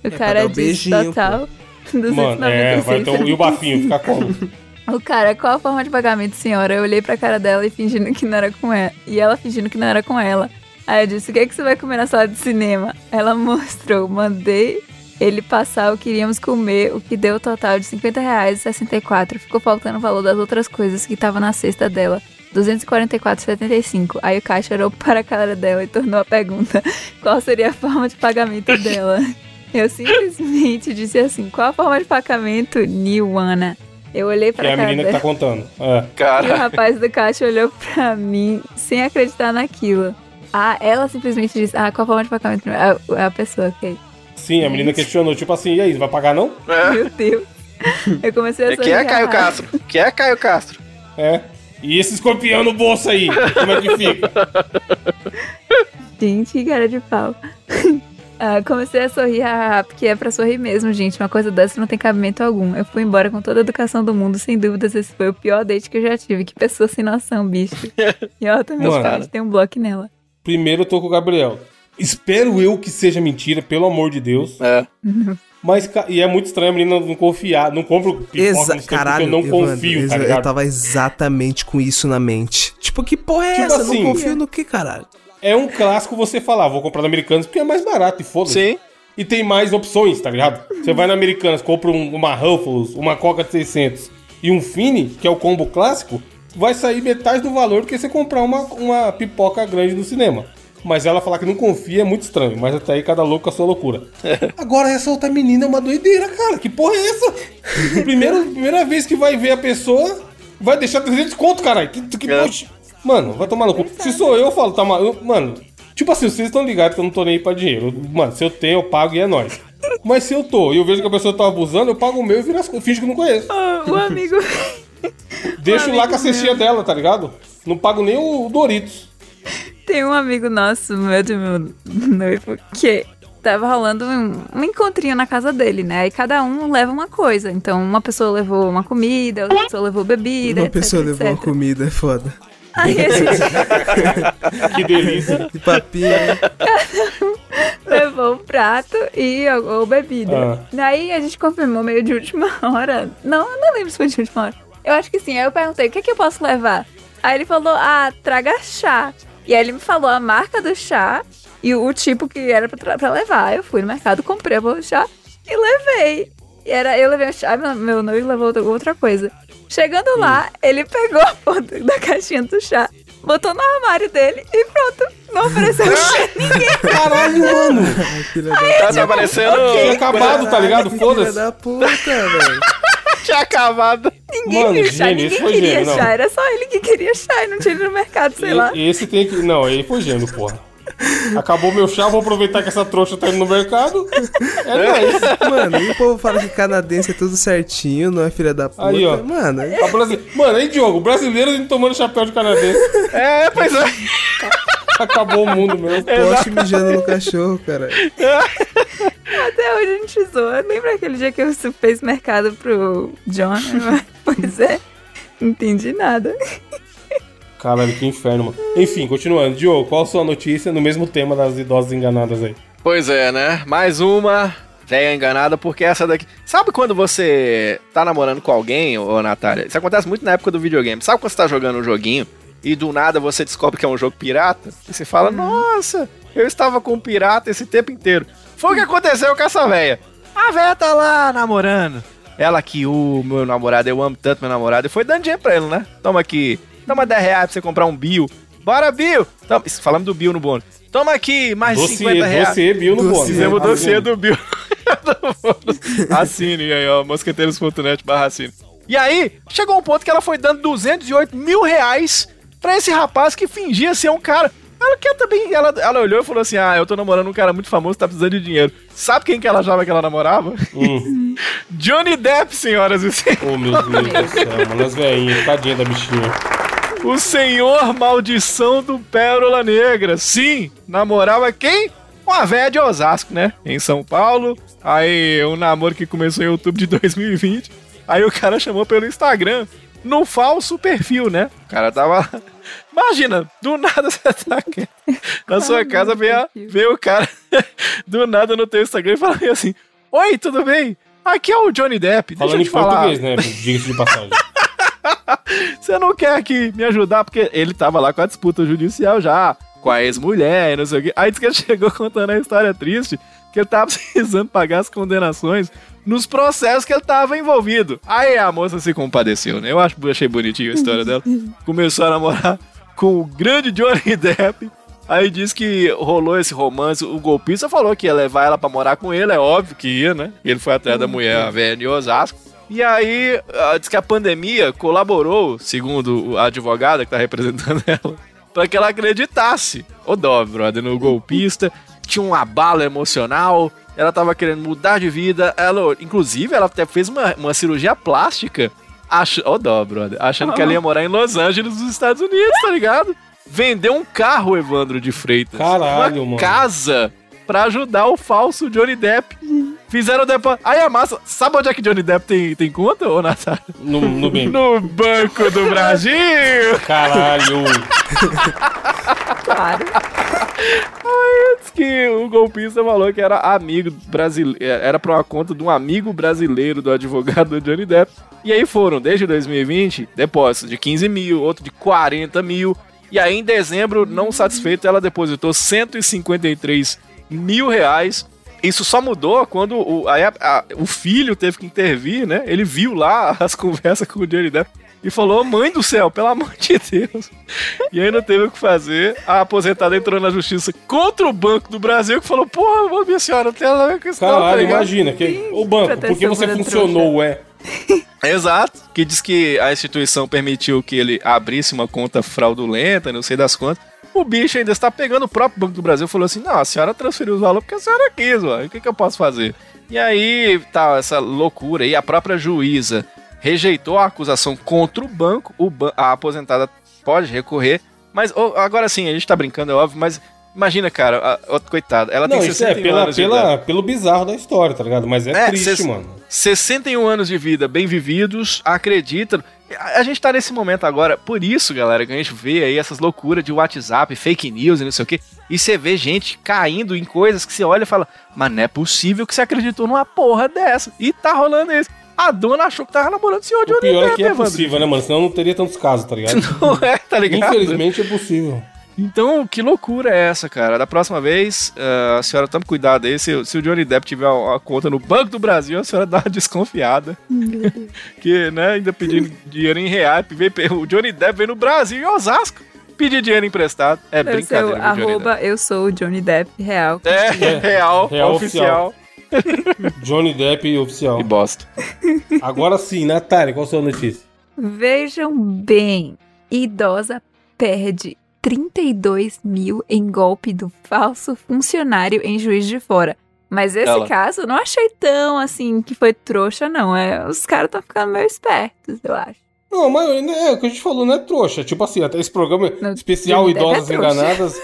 O É cara um disse beijinho, total. Mano, é, vai ter o, e o bafinho, fica como? O cara, qual a forma de pagamento, senhora? Eu olhei pra cara dela e fingindo que não era com ela. E ela fingindo que não era com ela. Aí eu disse, o que, é que você vai comer na sala de cinema? Ela mostrou, mandei ele passar o que iríamos comer, o que deu o total de 50 reais e 64. Ficou faltando o valor das outras coisas que estavam na cesta dela. 244,75. Aí o caixa olhou para a cara dela e tornou a pergunta: qual seria a forma de pagamento dela? Eu simplesmente disse assim: qual a forma de pagamento, Niwana? Eu olhei Que para é a cara menina que dela tá contando. É. e o Cara, rapaz do caixa olhou pra mim sem acreditar naquilo. Ah, ela simplesmente disse: Ah, qual a forma de pagamento? A, a pessoa, ok. Sim, a menina questionou, tipo assim, e aí, vai pagar não? Meu Deus. Eu comecei a é. que é sorrir, Caio Castro? Que é Caio Castro? É. E esse escorpião no bolso aí, como é que fica? Gente, que cara de pau. Ah, comecei a sorrir, ah, porque é pra sorrir mesmo, gente. Uma coisa dessa não tem cabimento algum. Eu fui embora com toda a educação do mundo, sem dúvidas. Esse foi o pior date que eu já tive. Que pessoa sem noção, bicho. E ela também Mano. tem um bloco nela. Primeiro eu tô com o Gabriel. Espero eu que seja mentira, pelo amor de Deus. É. Mas, e é muito estranho a menina não confiar. Não compro pipoca Exa centro caralho, porque eu não Evandro, confio, tá exa- ligado? Eu tava exatamente com isso na mente. Tipo, que porra é Tipo essa? assim- não confio no que, caralho? É um clássico você falar, vou comprar na Americanas porque é mais barato e foda-se. Sim. E tem mais opções, tá ligado? Você vai na Americanas, compra um- uma Ruffles, uma Coca de 600 e um Fini, que é o combo clássico, vai sair metade do valor do que você comprar uma, uma pipoca grande no cinema. Mas ela falar que não confia é muito estranho, mas até aí cada louco com a sua loucura. Agora essa outra menina é uma doideira, cara. Que porra é essa? Primeiro, primeira vez que vai ver a pessoa, vai deixar 300 conto, caralho. Que, que É. poxa. Mano, vai tomar no cu. Se sou eu, eu falo, tá maluco. Mano, tipo assim, vocês estão ligados que eu não tô nem aí pra dinheiro. Mano, se eu tenho, eu pago e é nóis. Mas se eu tô e eu vejo que a pessoa tá abusando, eu pago o meu e viro as coisas. Finge que não conheço. Ah, o amigo. Deixo amigo lá com a cestinha dela, tá ligado? Não pago nem o Doritos. Tem um amigo nosso, meu de meu noivo, que tava rolando um, um encontrinho na casa dele, né? Aí cada um leva uma coisa. Então, uma pessoa levou uma comida, outra pessoa levou bebida. Uma etc, pessoa levou uma etc. comida, é foda. Aí a gente Que delícia. Que papinho, hein? levou um prato e ou, bebida. Ah. Daí a gente confirmou meio de última hora. Não, eu não lembro se foi de última hora. Eu acho que sim. Aí eu perguntei, o que, é que eu posso levar? Aí ele falou, ah, traga chá. E aí ele me falou a marca do chá e o, o tipo que era pra, pra levar. Aí eu fui no mercado, comprei o chá e levei. E era, eu levei o chá, meu, meu noivo levou outra, outra coisa. Chegando lá, ele pegou a porra da caixinha do chá, botou no armário dele e pronto. Não ofereceu chá a ninguém. Caralho, mano. Ai, da... Tá, tá parecendo. Tinha acabado, tá ligado? Foda-se. Da puta, velho. Tinha acabado. Ninguém Mano, queria esse ninguém foi queria gênio, chá. Era só ele que queria chá e não tinha ido no mercado, sei lá. E- Esse tem que. Não, aí foi gênio, porra. Acabou meu chá, vou aproveitar que essa trouxa tá indo no mercado. É nóis. Mano, e o povo fala que canadense é tudo certinho, não é filha da puta. Aí, ó. Mano, A brasi- Mano, aí, Diogo, brasileiro indo tomando chapéu de canadense. É, pois é. Acabou o mundo mesmo. poste mijando no cachorro, cara. Até hoje a gente zoa. Lembra aquele dia que eu fez mercado pro John? pois é. Não entendi nada. Caralho, que inferno, mano. Enfim, continuando. Diogo, qual a sua notícia no mesmo tema das idosas enganadas aí? Pois é, né? Mais uma velha enganada, porque essa daqui. Sabe quando você tá namorando com alguém, ô Natália? Isso acontece muito na época do videogame. Sabe quando você tá jogando um joguinho e do nada você descobre que é um jogo pirata? E você fala, nossa, eu estava com um pirata esse tempo inteiro. Foi o que aconteceu com essa véia. A véia tá lá namorando. Ela que o meu namorado, eu amo tanto meu namorado, e foi dando dinheiro pra ele, né? Toma aqui, toma 10 reais pra você comprar um Bill. Bora, Bill! Toma, isso, falando do Bill no bônus. Toma aqui, mais Dossiê, 50 reais. dossiê, Bill no Dossiê. bônus. Fizemos o Tá dossiê do Bill. assine aí, ó, mosqueteiros.net barra assine. E aí, chegou um ponto que ela foi dando 208 mil reais pra esse rapaz que fingia ser um cara. Ela quer também, ela, ela olhou e falou assim, ah, eu tô namorando um cara muito famoso, tá precisando de dinheiro. Sabe quem que ela achava que ela namorava? Hum. Johnny Depp, senhoras e senhores. Oh, meu Deus do céu, mano. As velhinhas, tadinha da bichinha. O senhor maldição do Pérola Negra. Sim, namorava quem? Uma véia de Osasco, né? Em São Paulo. Aí, um namoro que começou em outubro de 2020. Aí o cara chamou pelo Instagram. No falso perfil, né? O cara tava. Imagina, do nada você tá aqui na sua casa, vem, a- vem o cara do nada no teu Instagram e fala assim: Oi, tudo bem? Aqui é o Johnny Depp. Deixa Falando eu te falar. português, né? Diga-se de passagem. Você não quer aqui me ajudar? Porque ele tava lá com a disputa judicial já, com a ex-mulher e não sei o quê. Aí disse que ele chegou contando a história triste, que ele tava precisando pagar as condenações nos processos que ele tava envolvido. Aí a moça se compadeceu, né? Eu acho, achei bonitinho a história dela. Começou a namorar com o grande Johnny Depp. Aí disse que rolou esse romance. O golpista falou que ia levar ela pra morar com ele, é óbvio que ia, né? Ele foi atrás da mulher, a velha de Osasco. E aí, ah, diz que a pandemia colaborou, segundo a advogada que tá representando ela, pra que ela acreditasse. Ô dó, brother, no golpista. Tinha um abalo emocional. Ela tava querendo mudar de vida. Ela, inclusive, ela até fez uma, uma cirurgia plástica. Ach... Ô dó, brother. Achando que ela ia morar em Los Angeles, nos Estados Unidos, tá ligado? Vendeu um carro, Evandro de Freitas. Caralho, uma mano. casa pra ajudar o falso Johnny Depp. Fizeram o Depp. Aí a massa. Sabe onde é que Johnny Depp tem, tem conta, ô Natália? No, no bem. No Banco do Brasil! Caralho. Claro. Diz que o golpista falou que era amigo brasileiro. Era pra uma conta de um amigo brasileiro do advogado do Johnny Depp. E aí foram, desde 2020, depósitos de 15 mil, outro de 40 mil. E aí, em dezembro, não satisfeito, ela depositou 153 mil reais. Isso só mudou quando o, aí a- a- o filho teve que intervir, né? Ele viu lá as conversas com o Johnny Depp e falou: Mãe do céu, pelo amor de Deus. E aí não teve o que fazer. A aposentada entrou na justiça contra o Banco do Brasil, que falou: Porra, minha senhora, não tem nada a ver com isso, não, tá Caralho, ligado?" imagina. Que, o banco, porque você funcionou, é. Exato. Que diz que a instituição permitiu que ele abrisse uma conta fraudulenta, não sei das quantas. O bicho ainda está pegando o próprio Banco do Brasil e falou assim: não, a senhora transferiu os valores porque a senhora quis, ué. O que, que eu posso fazer? E aí tá essa loucura aí. A própria juíza rejeitou a acusação contra o banco. O ban a aposentada pode recorrer. Mas agora sim, a gente tá brincando, é óbvio, mas imagina, cara, a, a, coitada, ela Não, tem isso é 61 pela, anos de idade. pela, pelo bizarro da história, tá ligado? Mas é, É, triste, mano. 61 anos de vida bem vividos, acredita. A a gente tá nesse momento agora, por isso, galera, que a gente vê aí essas loucuras de WhatsApp, fake news e não sei o quê. E você vê gente caindo em coisas que você olha e fala, mas não é possível que você acreditou numa porra dessa. E tá rolando isso. A dona achou que tava namorando o senhor O Johnny pior é Depp, que é Evandro. possível, né, mano? Senão não teria tantos casos, tá ligado? Não é, tá ligado? Infelizmente é possível. Então, que loucura é essa, cara? Da próxima vez, ah, a senhora tome cuidado aí. Se, se o Johnny Depp tiver uma, conta no Banco do Brasil, a senhora dá uma desconfiada. que, né, ainda pedindo dinheiro em reais. vem- O Johnny Depp vem no Brasil, em Osasco, pedir dinheiro emprestado. É ser o brincadeira, Johnny arroba eu sou o Johnny Depp real. Depp. É, real, real oficial. Johnny Depp oficial. E bosta. Agora sim, Natália, qual a sua notícia? Vejam bem, idosa perde 32 mil em golpe do falso funcionário em Juiz de Fora. Mas esse Ela. caso eu não achei tão assim que foi trouxa, não. É, os caras estão ficando meio espertos, eu acho. Não, mas é o que a gente falou, não é trouxa. Tipo assim, até esse programa Não, especial Depp Idosas é. Enganadas.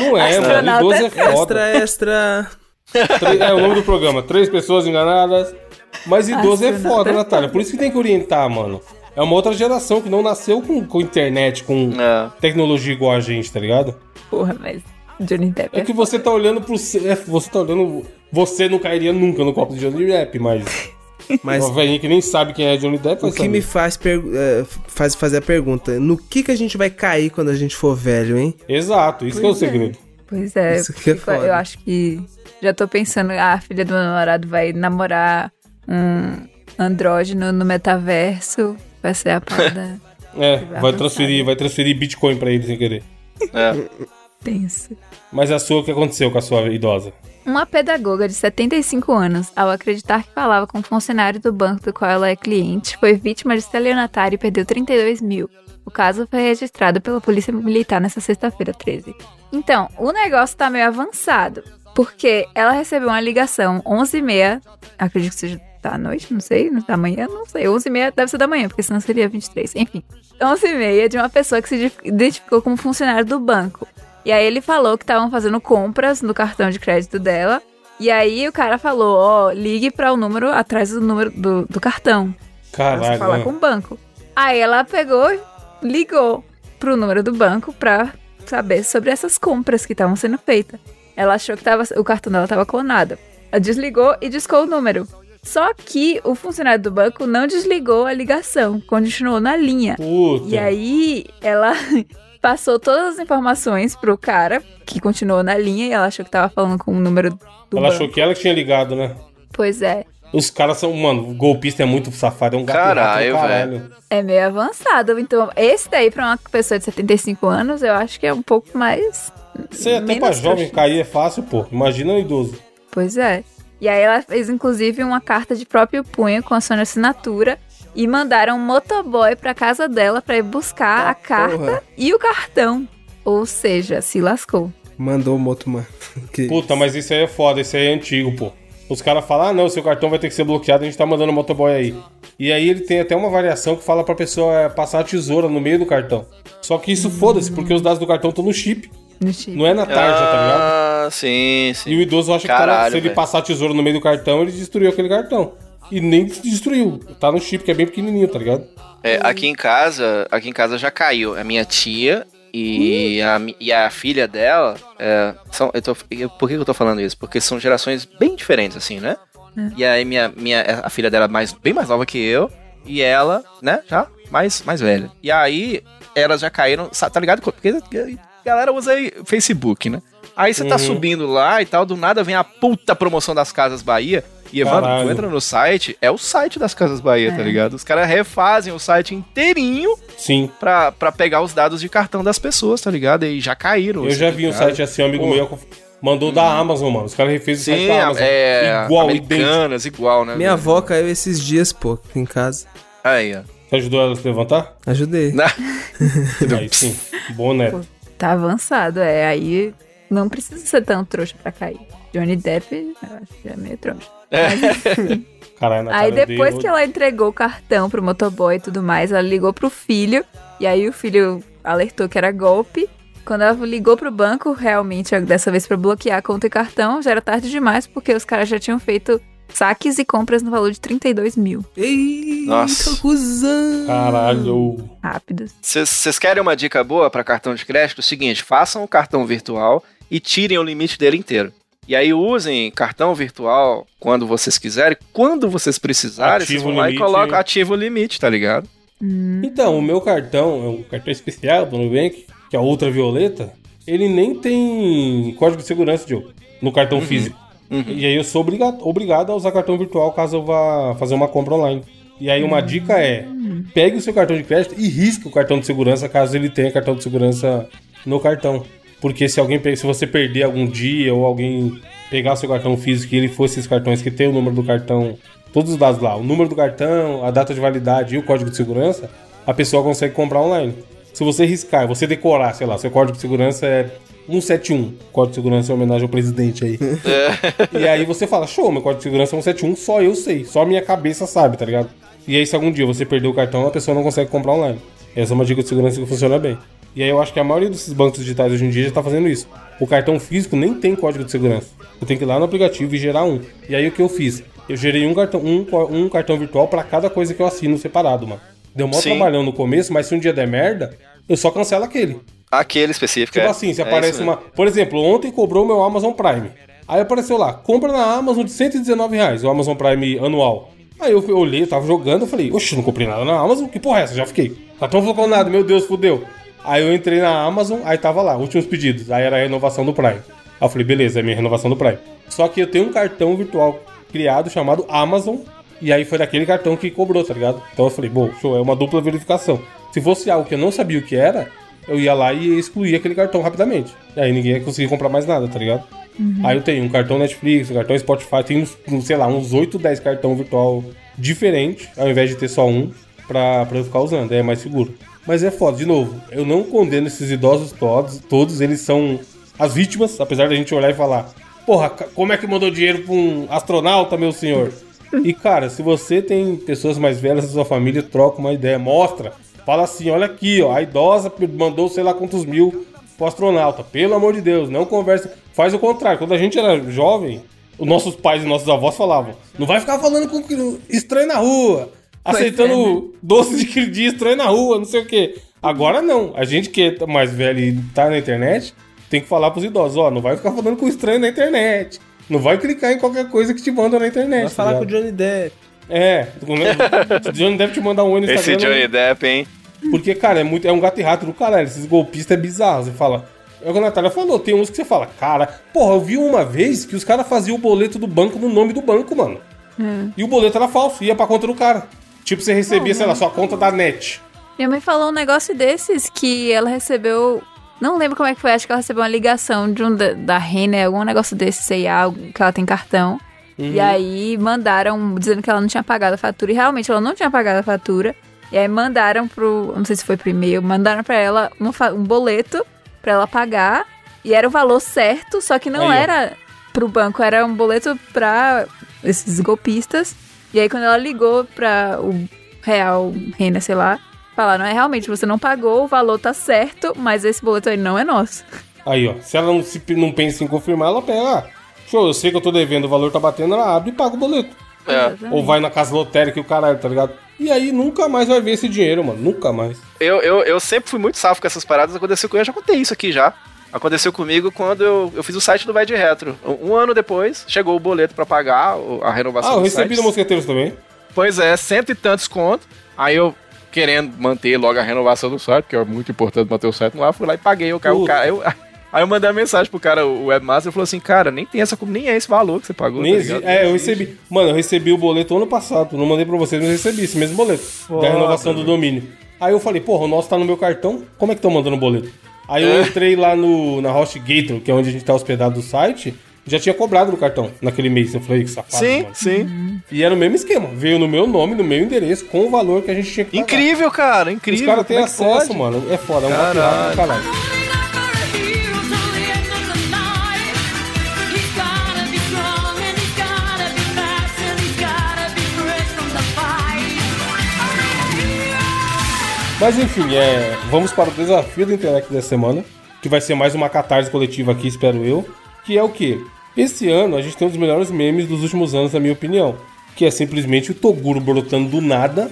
Não é, mano. Astronauta Idoso é é foda. Extra, extra. É o nome do programa. Três pessoas enganadas. Mas idoso é Astronauta foda, é Natália. Por isso que tem que orientar, mano. É uma outra geração que não nasceu com, com internet, com É. tecnologia igual a gente, tá ligado? Porra, mas Johnny Depp É é, que você tá olhando pro. é, você tá olhando. Você não cairia nunca no copo de Johnny Depp, mas. Mas Uma velhinha que nem sabe quem é Johnny Depp o que me saber. faz, pergu- é, faz fazer a pergunta: no que, que a gente vai cair quando a gente for velho, hein? Exato, isso que é o Pois é. segredo. Pois é, Isso que é fico- foda. eu acho que já tô pensando, ah, a filha do meu namorado vai namorar um andrógeno no metaverso, vai ser a parada É, vai vai transferir, vai transferir Bitcoin pra ele sem querer. É. tensa. Mas a sua, o que aconteceu com a sua idosa? Uma pedagoga de 75 anos, ao acreditar que falava com um funcionário do banco do qual ela é cliente, foi vítima de estelionatário e perdeu 32 mil. O caso foi registrado pela Polícia Militar nesta sexta-feira 13. Então, o negócio tá meio avançado, porque ela recebeu uma ligação 11h30, acredito que seja da noite, não sei, da manhã, não sei, 11h30 deve ser da manhã, porque senão seria 23, enfim. 11h30 de uma pessoa que se identificou como funcionário do banco. E aí ele falou que estavam fazendo compras no cartão de crédito dela. E aí o cara falou, ó, ligue para o número atrás do número do, do cartão. Pra você Caralho. falar né? com o banco. Aí ela pegou e ligou pro número do banco pra saber sobre essas compras que estavam sendo feitas. Ela achou que tava, o cartão dela tava clonado. Ela desligou e discou o número. Só que o funcionário do banco não desligou a ligação, continuou na linha. Puta. E aí ela passou todas as informações pro cara, que continuou na linha, e ela achou que tava falando com o número do Ela banco. achou que ela que tinha ligado, né? Pois é. Os caras são, mano, o golpista é muito safado, é um gato Caralho, do caralho. É meio avançado. Então, esse daí, pra uma pessoa de 75 anos, eu acho que é um pouco mais. Você até menos pra jovem trouxa. cair é fácil, pô. Imagina um idoso. Pois é. E aí ela fez, inclusive, uma carta de próprio punho com a sua assinatura. E mandaram um motoboy pra casa dela pra ir buscar a carta porra. e o cartão. Ou seja, se lascou. Mandou o moto, mano. Que- Puta, mas isso aí é foda, isso aí é antigo, pô. Os caras falam, ah, não, seu cartão vai ter que ser bloqueado, a gente tá mandando o motoboy aí. E aí ele tem até uma variação que fala pra pessoa passar a tesoura no meio do cartão. Só que isso foda-se, porque os dados do cartão estão No chip. Não é na tarja, tá ligado? Ah, sim, sim. E o idoso acha que tá Caralho, se ele passar a tesoura no meio do cartão, ele destruiu aquele cartão. E nem destruiu. Tá no chip, que é bem pequenininho, tá ligado? É, aqui em casa, aqui em casa já caiu. A minha tia e, a, mi- e a filha dela. é, são, eu tô- eu- por que eu tô falando isso? Porque são gerações bem diferentes, assim, né? E aí minha, minha, a filha dela é mais, bem mais nova que eu. E ela, né, já mais, mais velha. E aí, elas já caíram, tá ligado? Porque a galera usa aí Facebook, né? Aí você tá Uhum. subindo lá e tal, do nada vem a puta promoção das Casas Bahia. E, Evandro, tu entra no site, é o site das Casas Bahia, tá É. ligado? Os caras refazem o site inteirinho Sim. pra, pra pegar os dados de cartão das pessoas, tá ligado? E já caíram. Eu já vi um site assim, um amigo Pô. meu mandou da Amazon, mano. Os caras refez o site da Amazon. é. Igual, idêntico. americanas, igual, né? Minha avó caiu esses dias, pô, aqui em casa. Aí, ó. Você ajudou ela a se levantar? Ajudei. Aí sim. Bom, né? Tá avançado, é. Aí não precisa ser tão trouxa pra cair. Johnny Depp, eu acho que é meio trouxa. Caralho, Aí depois que ela entregou o cartão pro motoboy e tudo mais, ela ligou pro filho. E aí o filho alertou que era golpe. Quando ela ligou pro banco, realmente, dessa vez pra bloquear a conta e cartão, já era tarde demais, porque os caras já tinham feito saques e compras no valor de 32 mil. Eita, Nossa. cuzão. Caralho. Rápidos. Vocês querem uma dica boa pra cartão de crédito? É o seguinte, façam o cartão virtual e tirem o limite dele inteiro. E aí usem cartão virtual quando vocês quiserem, quando vocês precisarem, vocês Ativa vão o lá e limite. colocam, ativa o limite, tá ligado? Então, o meu cartão, é um cartão especial do Nubank, que é a ultravioleta, ele nem tem código de segurança, Diogo, no cartão Uhum. físico. E aí eu sou obriga- obrigado a usar cartão virtual caso eu vá fazer uma compra online. E aí uma dica é, pegue o seu cartão de crédito e risque o cartão de segurança caso ele tenha cartão de segurança no cartão. Porque se alguém se você perder algum dia ou alguém pegar seu cartão físico e ele fosse esses cartões que tem o número do cartão, todos os dados lá, o número do cartão, a data de validade e o código de segurança, a pessoa consegue comprar online. Se você riscar, você decorar, sei lá, seu código de segurança é 171, código de segurança em homenagem ao presidente aí. E aí você fala, show, meu código de segurança é 171, só eu sei, só a minha cabeça sabe, tá ligado? E aí se algum dia você perder o cartão, a pessoa não consegue comprar online. Essa é uma dica de segurança que funciona bem. E aí eu acho que a maioria desses bancos digitais hoje em dia já tá fazendo isso. O cartão físico nem tem código de segurança. Você tem que ir lá no aplicativo e gerar um. E aí o que eu fiz? Eu gerei um cartão, um, um cartão virtual pra cada coisa que eu assino separado, mano. Deu mó trabalhão no começo, mas se um dia der merda, eu só cancelo aquele. Aquele específico. Tipo é. assim, se É aparece uma. Por exemplo, ontem cobrou meu Amazon Prime. Aí apareceu lá, compra na Amazon de 119 reais, o Amazon Prime anual. Aí eu olhei, eu tava jogando, eu falei, oxe, não comprei nada na Amazon, que porra é essa? Já fiquei. Tá tão falando nada, meu Deus, fudeu. Aí eu entrei na Amazon, aí tava lá, últimos pedidos. Aí era a renovação do Prime. Aí eu falei, beleza, é minha renovação do Prime. Só que eu tenho um cartão virtual criado chamado Amazon. E aí foi daquele cartão que cobrou, tá ligado? Então eu falei, bom, show, é uma dupla verificação. Se fosse algo que eu não sabia o que era, eu ia lá e excluía aquele cartão rapidamente. E aí ninguém ia conseguir comprar mais nada, tá ligado? Aí eu tenho um cartão Netflix, um cartão Spotify, tem uns, sei lá, uns 8, 10 cartão virtual diferentes, ao invés de ter só um, pra, pra eu ficar usando, é mais seguro. Mas é foda, de novo, eu não condeno esses idosos todos, todos eles são as vítimas, apesar da gente olhar e falar, porra, como é que mandou dinheiro pra um astronauta, meu senhor? E cara, se você tem pessoas mais velhas da sua família, troca uma ideia, mostra. Fala assim, olha aqui, ó, a idosa mandou sei lá quantos mil pro astronauta. Pelo amor de Deus, não conversa. Faz o contrário. Quando a gente era jovem, os nossos pais e nossos avós falavam: não vai ficar falando com estranho na rua, aceitando doce de dia estranho na rua, não sei o quê. Agora não. A gente que é mais velho e tá na internet, tem que falar pros idosos: ó, não vai ficar falando com estranho na internet. Não vai clicar em qualquer coisa que te mandam na internet. Vai tá falar com o? Johnny Depp. É, o Johnny deve te mandar um oi no Esse Instagram. Johnny Depp, hein? Porque, cara, é, muito, é um gato e rato do caralho. Esses golpistas é bizarro. Você fala. É o que a Natália falou, tem uns que você fala, cara, porra, eu vi uma vez que os caras faziam o boleto do banco no nome do banco, mano. E o boleto era falso, ia pra conta do cara. Tipo, você recebia, sei lá, sua conta da net. Minha mãe falou um negócio desses que ela recebeu. Não lembro como é que foi, acho que ela recebeu uma ligação de um da, da Renner, algum negócio desse, sei lá, que ela tem cartão. E aí mandaram dizendo que ela não tinha pagado a fatura. E realmente ela não tinha pagado a fatura. E aí mandaram pro. Não sei se foi pro e-mail, mandaram pra ela fa- um boleto pra ela pagar. E era o valor certo, só que não Aí, era pro banco, era um boleto pra esses golpistas. E aí quando ela ligou pra o Real Renner, sei lá, falaram, é realmente, você não pagou, o valor tá certo, mas esse boleto aí não é nosso. Aí, ó, se ela não, se, não pensa em confirmar, ela pega, show, eu sei que eu tô devendo, o valor tá batendo, ela abre e paga o boleto. É. Ou vai na casa lotérica e o caralho, tá ligado? E aí nunca mais vai ver esse dinheiro, mano. Nunca mais. Eu, eu, eu sempre fui muito safo com essas paradas. Aconteceu comigo, eu já contei isso aqui já. Aconteceu comigo quando eu, eu fiz o site do Vai de Retro. Um, um ano depois, chegou o boleto pra pagar a renovação Ah, eu recebi do Mosqueteiros também. Pois é, cento e tantos conto. Aí eu, querendo manter logo a renovação do site, porque é muito importante manter o site no ar, fui lá e paguei o cara. O Puta. cara eu, aí eu mandei uma mensagem pro cara, o webmaster, ele falou assim, cara, nem tem essa, nem é esse valor que você pagou. Nem tá ligado? é, eu recebi. Mano, eu recebi o boleto ano passado. Não mandei pra vocês, mas recebi esse mesmo boleto. da Foda, renovação do domínio. Aí eu falei, porra, o nosso tá no meu cartão. Como é que estão mandando o boleto? Aí eu É. entrei lá no, na HostGator, que é onde a gente tá hospedado do site. Já tinha cobrado no cartão naquele mês. Eu falei, que safado. Sim, mano. sim. E era o mesmo esquema. Veio no meu nome, no meu endereço, com o valor que a gente tinha que pagar. Incrível, cara, Os incrível. caras têm é acesso, pode? mano. É foda, é um do caralho. Mas enfim, é, vamos para o desafio do Interact dessa semana, que vai ser mais uma catarse coletiva aqui, espero eu. Que é o quê? Esse ano a gente tem um dos melhores memes dos últimos anos, na minha opinião. Que é simplesmente o Toguro brotando do nada,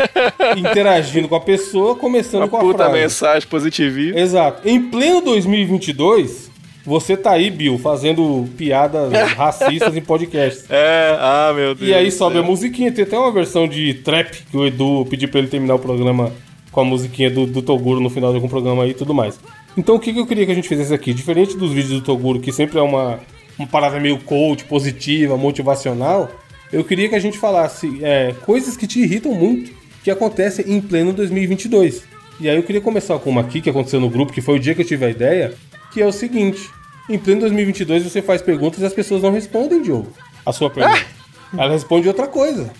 interagindo com a pessoa, começando Uma com a puta frase. mensagem positivista. Exato. Em pleno 2022, você tá aí, Bill, fazendo piadas racistas em podcasts. É, ah, meu Deus. E aí sobe a musiquinha, tem até uma versão de trap que o Edu pediu pra ele terminar o programa com a musiquinha do, do Toguro no final de algum programa aí e tudo mais. Então o que, que eu queria que a gente fizesse aqui? Diferente dos vídeos do Toguro, que sempre é uma, uma parada meio coach, positiva, motivacional, eu queria que a gente falasse é, coisas que te irritam muito, que acontecem em pleno 2022. E aí eu queria começar com uma aqui que aconteceu no grupo, que foi o dia que eu tive a ideia, que é o seguinte: em pleno 2022 você faz perguntas e as pessoas não respondem, Diogo, a sua pergunta. Ela responde outra coisa.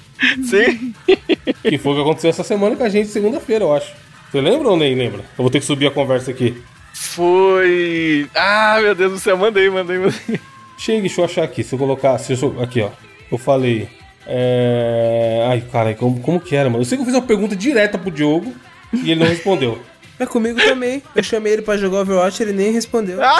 Sim. Que foi o que aconteceu essa semana com a gente, segunda-feira, eu acho. Você lembra ou nem lembra? Eu vou ter que subir a conversa aqui. Foi. Ah, meu Deus do céu, mandei, mandei, mandei. Chega, deixa eu achar aqui. Se eu colocar. Se eu, aqui, ó. Eu falei. É... Ai, cara, como, como que era, mano? Eu sei que eu fiz uma pergunta direta pro Diogo e ele não respondeu. É comigo também. Eu chamei ele pra jogar Overwatch ele nem respondeu.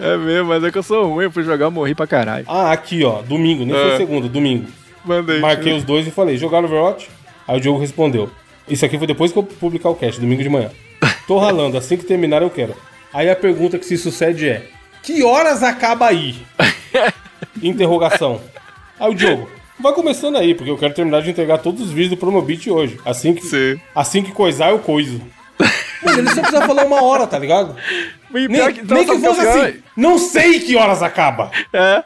É mesmo, mas é que eu sou ruim, eu fui jogar, eu morri pra caralho. Ah, aqui, ó. Domingo, nem foi É. segunda, domingo. Mandei. Marquei os dois e falei, jogaram Overwatch? Aí o Diogo respondeu. Isso aqui foi depois que eu publicar o cast, domingo de manhã. Tô ralando, assim que terminar eu quero. Aí a pergunta que se sucede é: Que horas acaba aí? Interrogação. Aí o Diogo, vai começando aí, porque eu quero terminar de entregar todos os vídeos do Promobit hoje. Assim que, Sim. assim que coisar, eu coiso. Mas ele só precisa falar uma hora, tá ligado? Nem, que- nem que fosse assim, não sei que horas acaba. É.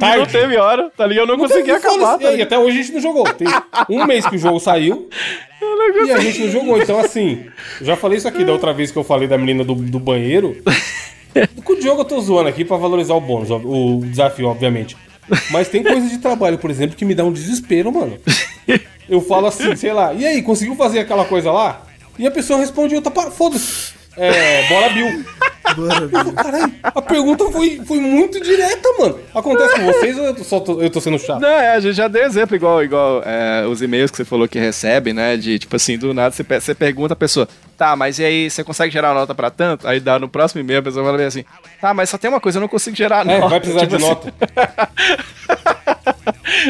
Tarde. Não teve hora, tá ligado? Eu não, consegui Foda-se, acabar. e Tá ligado? até hoje a gente não jogou. Tem um mês que o jogo saiu e a gente não jogou. Então, assim, já falei isso aqui da outra vez que eu falei da menina do, do banheiro. Com o Diogo eu tô zoando aqui pra valorizar o bônus, o desafio, obviamente. Mas tem coisas de trabalho, por exemplo, que me dá um desespero, mano. Eu falo assim, sei lá, e aí, conseguiu fazer aquela coisa lá? E a pessoa responde outra, foda-se. É, bora Bill. Bora, Caralho, a pergunta foi, foi muito direta, mano. Acontece com vocês ou eu tô, só tô, eu tô sendo chato? Não, é, a gente já deu exemplo igual, igual é, os e-mails que você falou que recebe, né? De tipo assim, do nada você, você pergunta a pessoa, tá, mas e aí, você consegue gerar nota pra tanto? Aí dá no próximo e-mail a pessoa fala bem assim, tá, mas só tem uma coisa, eu não consigo gerar É, nota. vai precisar Tipo de assim, nota.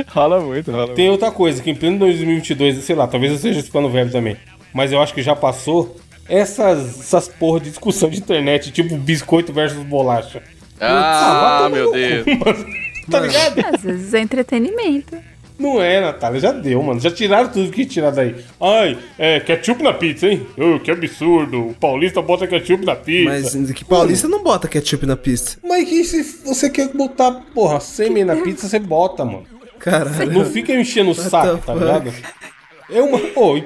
rola muito, rola muito. Tem outra coisa, que em pleno 2022, sei lá, talvez eu esteja ficando velho também, mas eu acho que já passou essas, essas porra de discussão de internet, tipo biscoito versus bolacha. Ah, meu Deus. Tá ligado? Às vezes é entretenimento. Não é, Natália, já deu, mano. Já tiraram tudo que tiraram daí. Ai, é, ketchup na pizza, hein? Ô, que absurdo. O paulista bota ketchup na pizza. Mas que paulista não bota ketchup na pista. Mas que se você quer botar, porra, sêmen na pizza, você bota, mano. Caralho. Não fica enchendo o saco, tá ligado? É uma. Pô,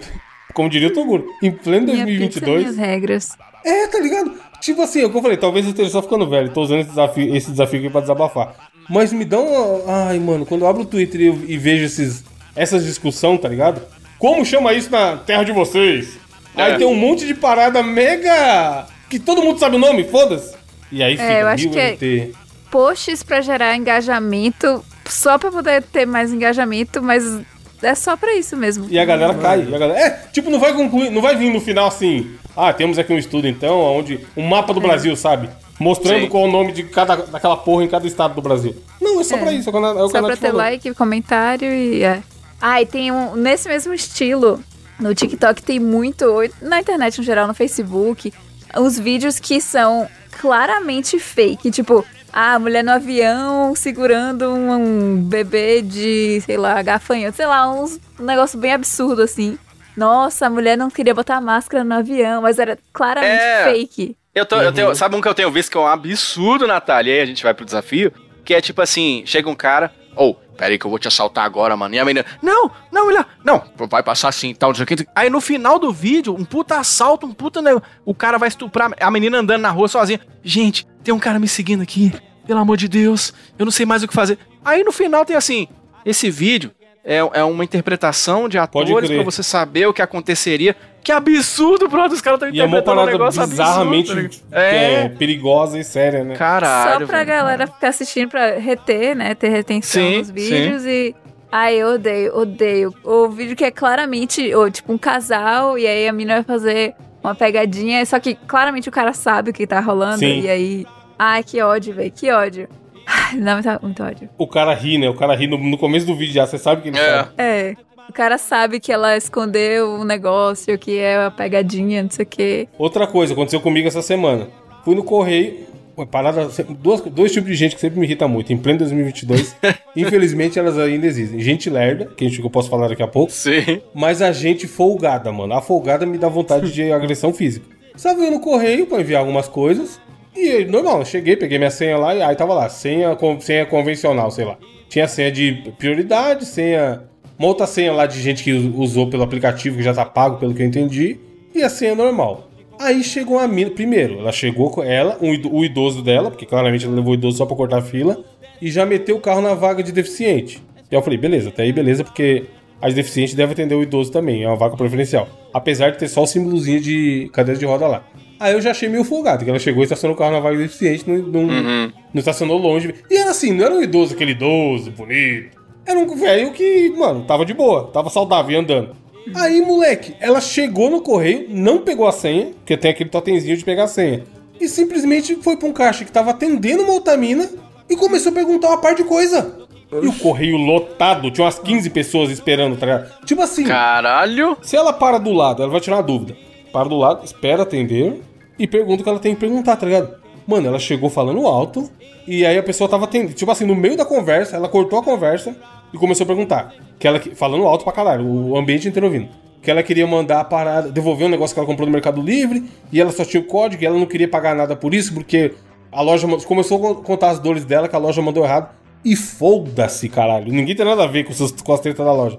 como diria o Toguro, em pleno Minha pizza, 2022. minhas regras. É, tá ligado? Tipo assim, é o que eu falei, talvez eu esteja só ficando velho. Tô usando esse desafio, esse desafio aqui pra desabafar. Mas me dá uma. Ai, mano, quando eu abro o Twitter e, e vejo esses, essas discussões, tá ligado? Como chama isso na terra de vocês? Aí É. tem um monte de parada mega. que todo mundo sabe o nome, foda-se. E aí fica eu acho que é- MT. Posts pra gerar engajamento, só pra poder ter mais engajamento, mas é só pra isso mesmo. E a galera cai. E a galera, é, tipo, não vai concluir, não vai vir no final assim. Ah, temos aqui um estudo então, onde um mapa É. do Brasil, sabe? Mostrando Sim. qual o nome de cada daquela porra em cada estado do Brasil. Não, é só É. pra isso, é o é Só pra ter falou. like, comentário e é. Ah, e tem um. Nesse mesmo estilo, no TikTok tem muito. Na internet no geral, no Facebook, os vídeos que são claramente fake. Tipo, a mulher no avião segurando um, um bebê de, sei lá, gafanhoto. Sei lá, uns, um negócio bem absurdo assim. Nossa, a mulher não queria botar máscara no avião, mas era claramente É. fake. Eu tô, eu tenho, sabe um que eu tenho visto que é um absurdo, Natália? E aí a gente vai pro desafio. Que é tipo assim: chega um cara, ou, peraí que eu vou te assaltar agora, mano. E a menina, não, não, mulher, não, vai passar assim tal, não sei o que. Aí no final do vídeo, um puta assalto, um puta. ne- O cara vai estuprar a menina andando na rua sozinha. Gente, tem um cara me seguindo aqui, pelo amor de Deus, eu não sei mais o que fazer. Aí no final tem assim: esse vídeo é, é uma interpretação de atores pra você saber o que aconteceria. Que absurdo, brother, os caras estão E é uma interpretando um parada negócio bizarramente absurdo. tá é? É, perigosa e séria, né? Caralho. Só pra velho. galera ficar assistindo pra reter, né? Ter retenção Sim, nos vídeos e. Ai, eu odeio, odeio. O vídeo que é claramente, ou, tipo, um casal, e aí a menina vai fazer uma pegadinha, só que claramente o cara sabe o que tá rolando, Sim. e aí. Ai, que ódio, velho, que ódio. Dá muito, muito ódio. O cara ri, né? O cara ri no, no começo do vídeo já, você sabe que ele É. sabe. É. O cara sabe que ela escondeu um negócio, que é uma pegadinha, não sei o quê. Outra coisa, aconteceu comigo essa semana. Fui no correio, uma parada, duas, dois tipos de gente que sempre me irrita muito. Em pleno 2022, infelizmente elas ainda existem. Gente lerda, que eu posso falar daqui a pouco. Sim. Mas a gente folgada, mano. A folgada me dá vontade de agressão física. Estava indo no correio pra enviar algumas coisas. E normal, eu cheguei, peguei minha senha lá e aí tava lá, senha, senha convencional, sei lá. Tinha senha de prioridade, senha. Uma outra senha lá de gente que usou pelo aplicativo, que já tá pago, pelo que eu entendi. E a senha normal. Aí chegou a mina. Primeiro, ela chegou com ela, um o idoso dela, porque claramente ela levou o idoso só pra cortar a fila, e já meteu o carro na vaga de deficiente. E aí eu falei, beleza, até aí beleza, porque as deficientes devem atender o idoso também, é uma vaga preferencial. Apesar de ter só o símbolozinho de cadeira de roda lá. Aí eu já achei meio folgado, que ela chegou e estacionou o carro na vaga de deficiente, não, não, não estacionou longe. E era assim, não era um idoso, aquele idoso, bonito. Era um velho que, mano, tava de boa, tava saudável e andando. Aí, moleque, ela chegou no correio, não pegou a senha, porque tem aquele totemzinho de pegar a senha. E simplesmente foi pra um caixa que tava atendendo uma outra mina e começou a perguntar uma par de coisa. E o correio lotado, tinha umas 15 pessoas esperando, tá ligado? Tipo assim, Caralho. se ela para do lado, ela vai tirar uma dúvida. Para do lado, espera atender e pergunta o que ela tem que perguntar, tá ligado? Mano, ela chegou falando alto e aí a pessoa tava atendendo. Tipo assim, no meio da conversa, ela cortou a conversa e começou a perguntar. Que ela, falando alto pra caralho, o ambiente inteiro ouvindo. Que ela queria mandar a parada, devolver um negócio que ela comprou no Mercado Livre e ela só tinha o código e ela não queria pagar nada por isso porque a loja começou a contar as dores dela que a loja mandou errado. E foda-se, caralho. Ninguém tem nada a ver com, essas- com as tretas da loja.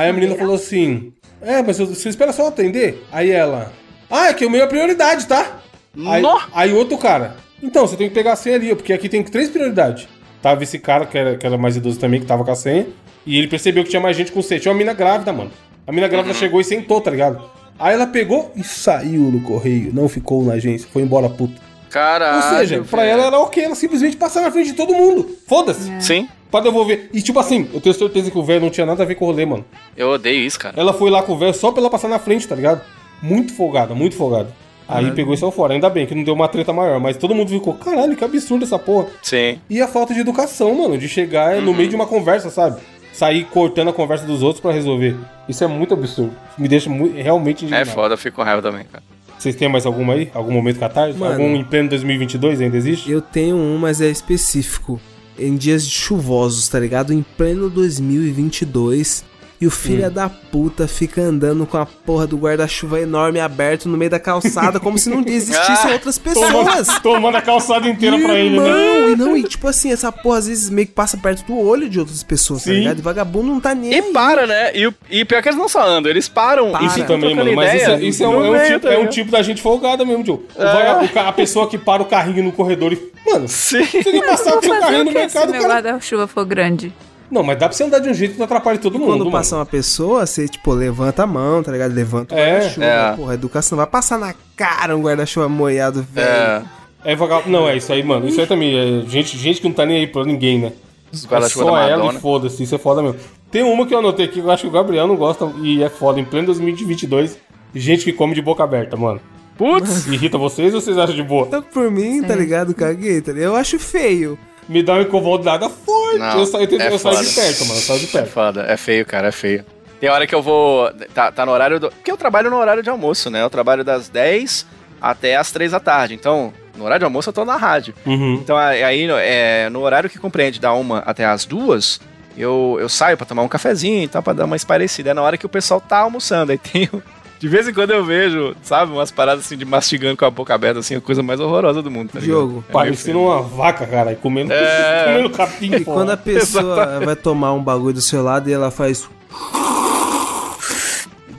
Aí a menina falou assim: É, mas você espera só atender? Aí ela: Ah, é que o meu é prioridade, tá? Aí, aí outro cara: Então, você tem que pegar a senha ali, porque aqui tem três prioridades. Tava esse cara que era, que era mais idoso também, que tava com a senha. E ele percebeu que tinha mais gente com senha. Tinha uma mina grávida, mano. A mina grávida chegou e sentou, tá ligado? Aí ela pegou e saiu no correio. Não ficou na agência, foi embora puta. Caralho. Ou seja, pra ela era ok ela simplesmente passar na frente de todo mundo. Foda-se. Sim. Pra devolver. E tipo assim, eu tenho certeza que o velho não tinha nada a ver com o rolê, mano. Eu odeio isso, cara. Ela foi lá com o velho só pra ela passar na frente, tá ligado? Muito folgada, muito folgada. Aí pegou e saiu fora. Ainda bem que não deu uma treta maior, mas todo mundo ficou, caralho, que absurdo essa porra. Sim. E a falta de educação, mano, de chegar no meio de uma conversa, sabe? Sair cortando a conversa dos outros pra resolver. Isso é muito absurdo. Me deixa realmente É indignado. foda, eu fico com raiva também, cara. Vocês têm mais alguma aí? Algum momento catarse? Mano. Algum em pleno 2022 ainda existe? Eu tenho um, mas é específico. Em dias chuvosos, tá ligado? Em pleno 2022. E o filho da puta fica andando com a porra do guarda-chuva enorme aberto no meio da calçada, como se não existissem outras pessoas. Tomando a calçada inteira pra ele, né? Irmão, e não, e tipo assim, essa porra às vezes meio que passa perto do olho de outras pessoas, tá Sim. ligado? E vagabundo não tá nem E aí. para, né? E, e pior que eles não só andam, eles param Para. e ficam também, mano. Mas isso, ideia é- isso é, um, é um meio, tipo, tá é um tipo da gente folgada mesmo, Joe. Ca- a pessoa que para o carrinho no corredor e. Mano, Sim. você quer passar o seu carrinho no que se mercado, meu cara. guarda-chuva for grande? Não, mas dá pra você andar de um jeito que não atrapalhe todo E mundo. quando mano. passa uma pessoa, você, tipo, levanta a mão, tá ligado? Levanta o É, guarda-chuva. é. Porra, educação. Vai passar na cara um guarda-chuva moiado, velho. É, É vagabundo. Não, é isso aí, mano. Isso aí também. É gente, gente que não tá nem aí pra ninguém, né? os É só da ela e foda-se. Isso é foda mesmo. Tem uma que eu anotei aqui que eu acho que o Gabriel não gosta e é foda. Em pleno 2022, gente que come de boca aberta, mano. Putz! Irrita vocês ou vocês acham de boa? Então, por mim, tá ligado? Caguei, tá ligado? Eu acho feio. Me dá uma incomodada forte. Não, eu saio, eu, é eu saio de perto, mano. Eu saio de É perto. foda, é feio, cara, é feio. Tem hora que eu vou. Tá, tá no horário do. Porque eu trabalho no horário de almoço, né? Eu trabalho das 10 até as 3 da tarde. Então, no horário de almoço eu tô na rádio. Uhum. Então, aí, é, no horário que compreende da 1 até as 2, eu, eu saio pra tomar um cafezinho e tal, pra dar uma esparecida. É na hora que o pessoal tá almoçando. Aí tem. De vez em quando eu vejo, sabe, umas paradas assim de mastigando com a boca aberta, assim, a coisa mais horrorosa do mundo. Tá ligado? Diogo, É Parecendo uma vaca, cara, e comendo, É. comendo capim. E quando a pessoa vai tomar um bagulho do seu lado e ela faz.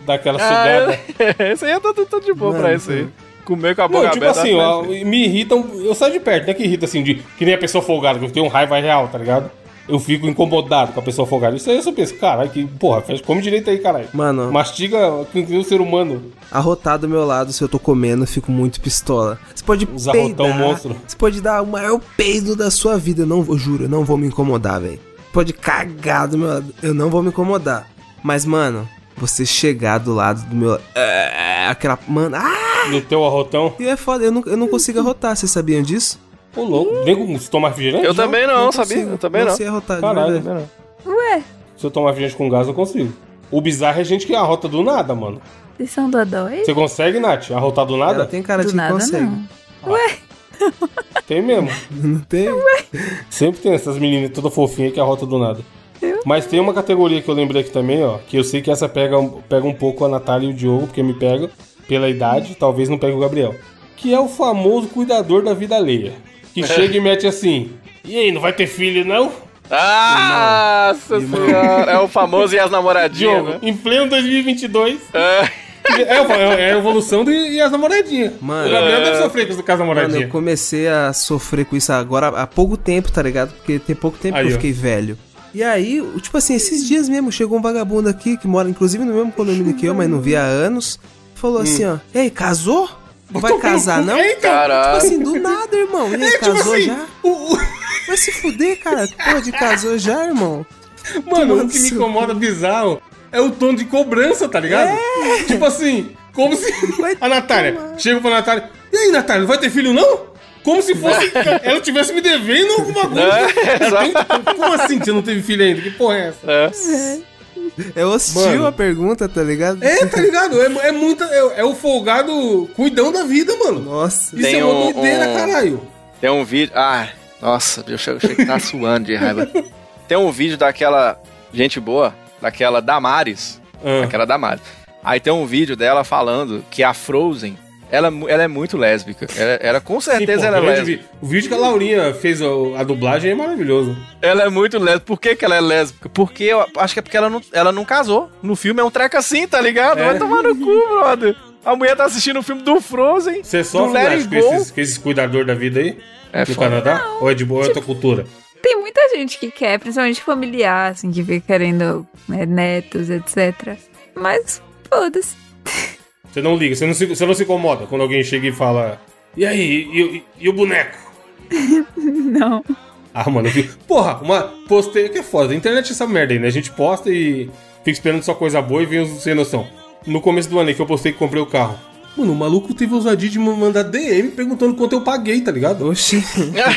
Daquela Ah, sugada. eu- Esse aí eu tô, tô, tô de boa Mano, pra isso aí. Comer com a boca Não, tipo aberta. assim, mas- ó, me irritam. Eu saio de perto, não é que irrita assim, de, que nem a pessoa folgada, que eu tenho raiva real, tá ligado? Eu fico incomodado com a pessoa folgada. Isso aí eu só penso, caralho, que porra, come direito aí, caralho. Mano, Mastiga que o ser humano. arrotar do meu lado, se eu tô comendo, eu fico muito pistola. Você pode Os peidar, monstro. Você pode dar o maior peido da sua vida. Eu não vou, juro, eu não vou me incomodar, velho. Pode cagar do meu lado, eu não vou me incomodar. Mas, mano, você chegar do lado do meu. É, aquela. Mano, ah! No teu arrotão. E é foda, eu não, eu não consigo arrotar, vocês sabiam disso? Ô, louco. Vem com se tomar refrigerante? Eu também não, sabia? consigo, Eu também não. sei arrotar, de Caralho. verdade. Ué, Se eu tomar refrigerante com gás, eu consigo. O bizarro é gente que arrota do nada, mano. vocês são dodói? Você consegue, Nath? Arrotar do nada? Ela tem cara Do de que nada, consegue. não. Ué, Tem mesmo. Não tem? Sempre tem essas meninas toda fofinha que arrota do nada. Mas tem uma categoria que eu lembrei aqui também, ó. Que eu sei que essa pega, pega um pouco a Natália e o Diogo, porque me pega pela idade, talvez não pegue o Gabriel. Que é o famoso cuidador da vida alheia. Que chega e mete assim. E aí, não vai ter filho, não? Ah, Nossa senhora! É o famoso e as namoradinhas, Diogo, né? em pleno 2022. É. É, é a evolução do, e as namoradinhas. Mano. o Gabriel É. deve sofrer com as Mano, eu comecei a sofrer com isso agora há pouco tempo, tá ligado? Porque tem pouco tempo Aí, que eu ó. fiquei velho. E aí, tipo assim, esses dias mesmo, chegou um vagabundo aqui, que mora inclusive no mesmo condomínio que eu, mas não via há anos. Falou assim, ó, ei, casou? Não vai casar, não? É, Tipo então, Caralho. assim, do nada, irmão. E aí, é, tipo casou assim, já? o- o- Vai se fuder, cara. Pô, de casou já, irmão? Mano, Tomando o que me seu incomoda bizarro é o tom de cobrança, tá ligado? Tipo assim, como se. Vai A Natália, tomar. chega pra Natália. E aí, Natália, não vai ter filho, não? Como se fosse ela tivesse me devendo alguma coisa. É, Ela tem- Como assim que você não teve filho ainda? Que porra é essa? É. É hostil Mano. a pergunta, tá ligado? É, tá ligado? É, é muita. É, é o folgado cuidão da vida, mano. Nossa. Isso Tem é uma um- doideira, um- caralho. Tem um vídeo. Ah, nossa, eu chego que tá suando de raiva. Tem um vídeo daquela gente boa, daquela Damares. Ah. Aquela Damares. Aí tem um vídeo dela falando que a Frozen, ela, é ela é muito lésbica. Ela, ela com Sim, certeza pô, ela é lésbica. vi- O vídeo que a Laurinha fez a, a dublagem é maravilhoso. Ela é muito lésbica. Por que, que ela é lésbica? Porque eu acho que é porque ela não, ela não casou. No filme é um treco assim, tá ligado? É. Vai tomar no cu, brother. A mulher tá assistindo o filme do Frozen. Você sofre Let Nath, It com esses, com esses cuidador da vida aí? É no foda. Canadá? Ou é de boa, é outra cultura? tem muita gente que quer, principalmente familiar, assim, que fica querendo né, netos, etc. Mas, foda-se. Você não liga, você não, se, você não se incomoda quando alguém chega e fala. E aí, e, e- e o boneco? Não. Ah, mano, eu vi. Porra, uma. Postei. Que é foda. A internet é essa merda aí, né? A gente posta e fica esperando só coisa boa e vem os sem noção. No começo do ano aí que eu postei que comprei o carro. Mano, o maluco teve ousadia de me mandar DM perguntando quanto eu paguei, tá ligado? Oxi.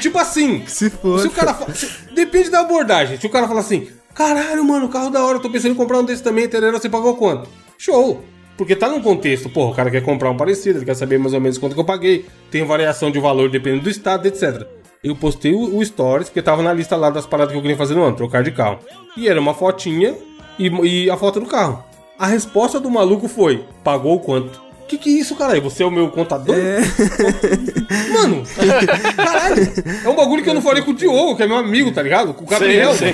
tipo assim. Se for. Se o cara fala, se- depende da abordagem. Se o cara fala assim, caralho, mano, carro da hora, eu tô pensando em comprar um desse também, entendeu? Você pagou quanto? Show. Porque tá num contexto, porra, o cara quer comprar um parecido, ele quer saber mais ou menos quanto que eu paguei, tem variação de valor dependendo do estado, etc. Eu postei o, o Stories, porque tava na lista lá das paradas que eu queria fazer no ano, trocar de carro. E era uma fotinha e, e a foto do carro. A resposta do maluco foi: pagou quanto? Que que é isso, caralho? Você é o meu contador? Mano, caralho. É um bagulho que eu não falei com o Diogo, que é meu amigo, tá ligado? Com o Gabriel. Sim,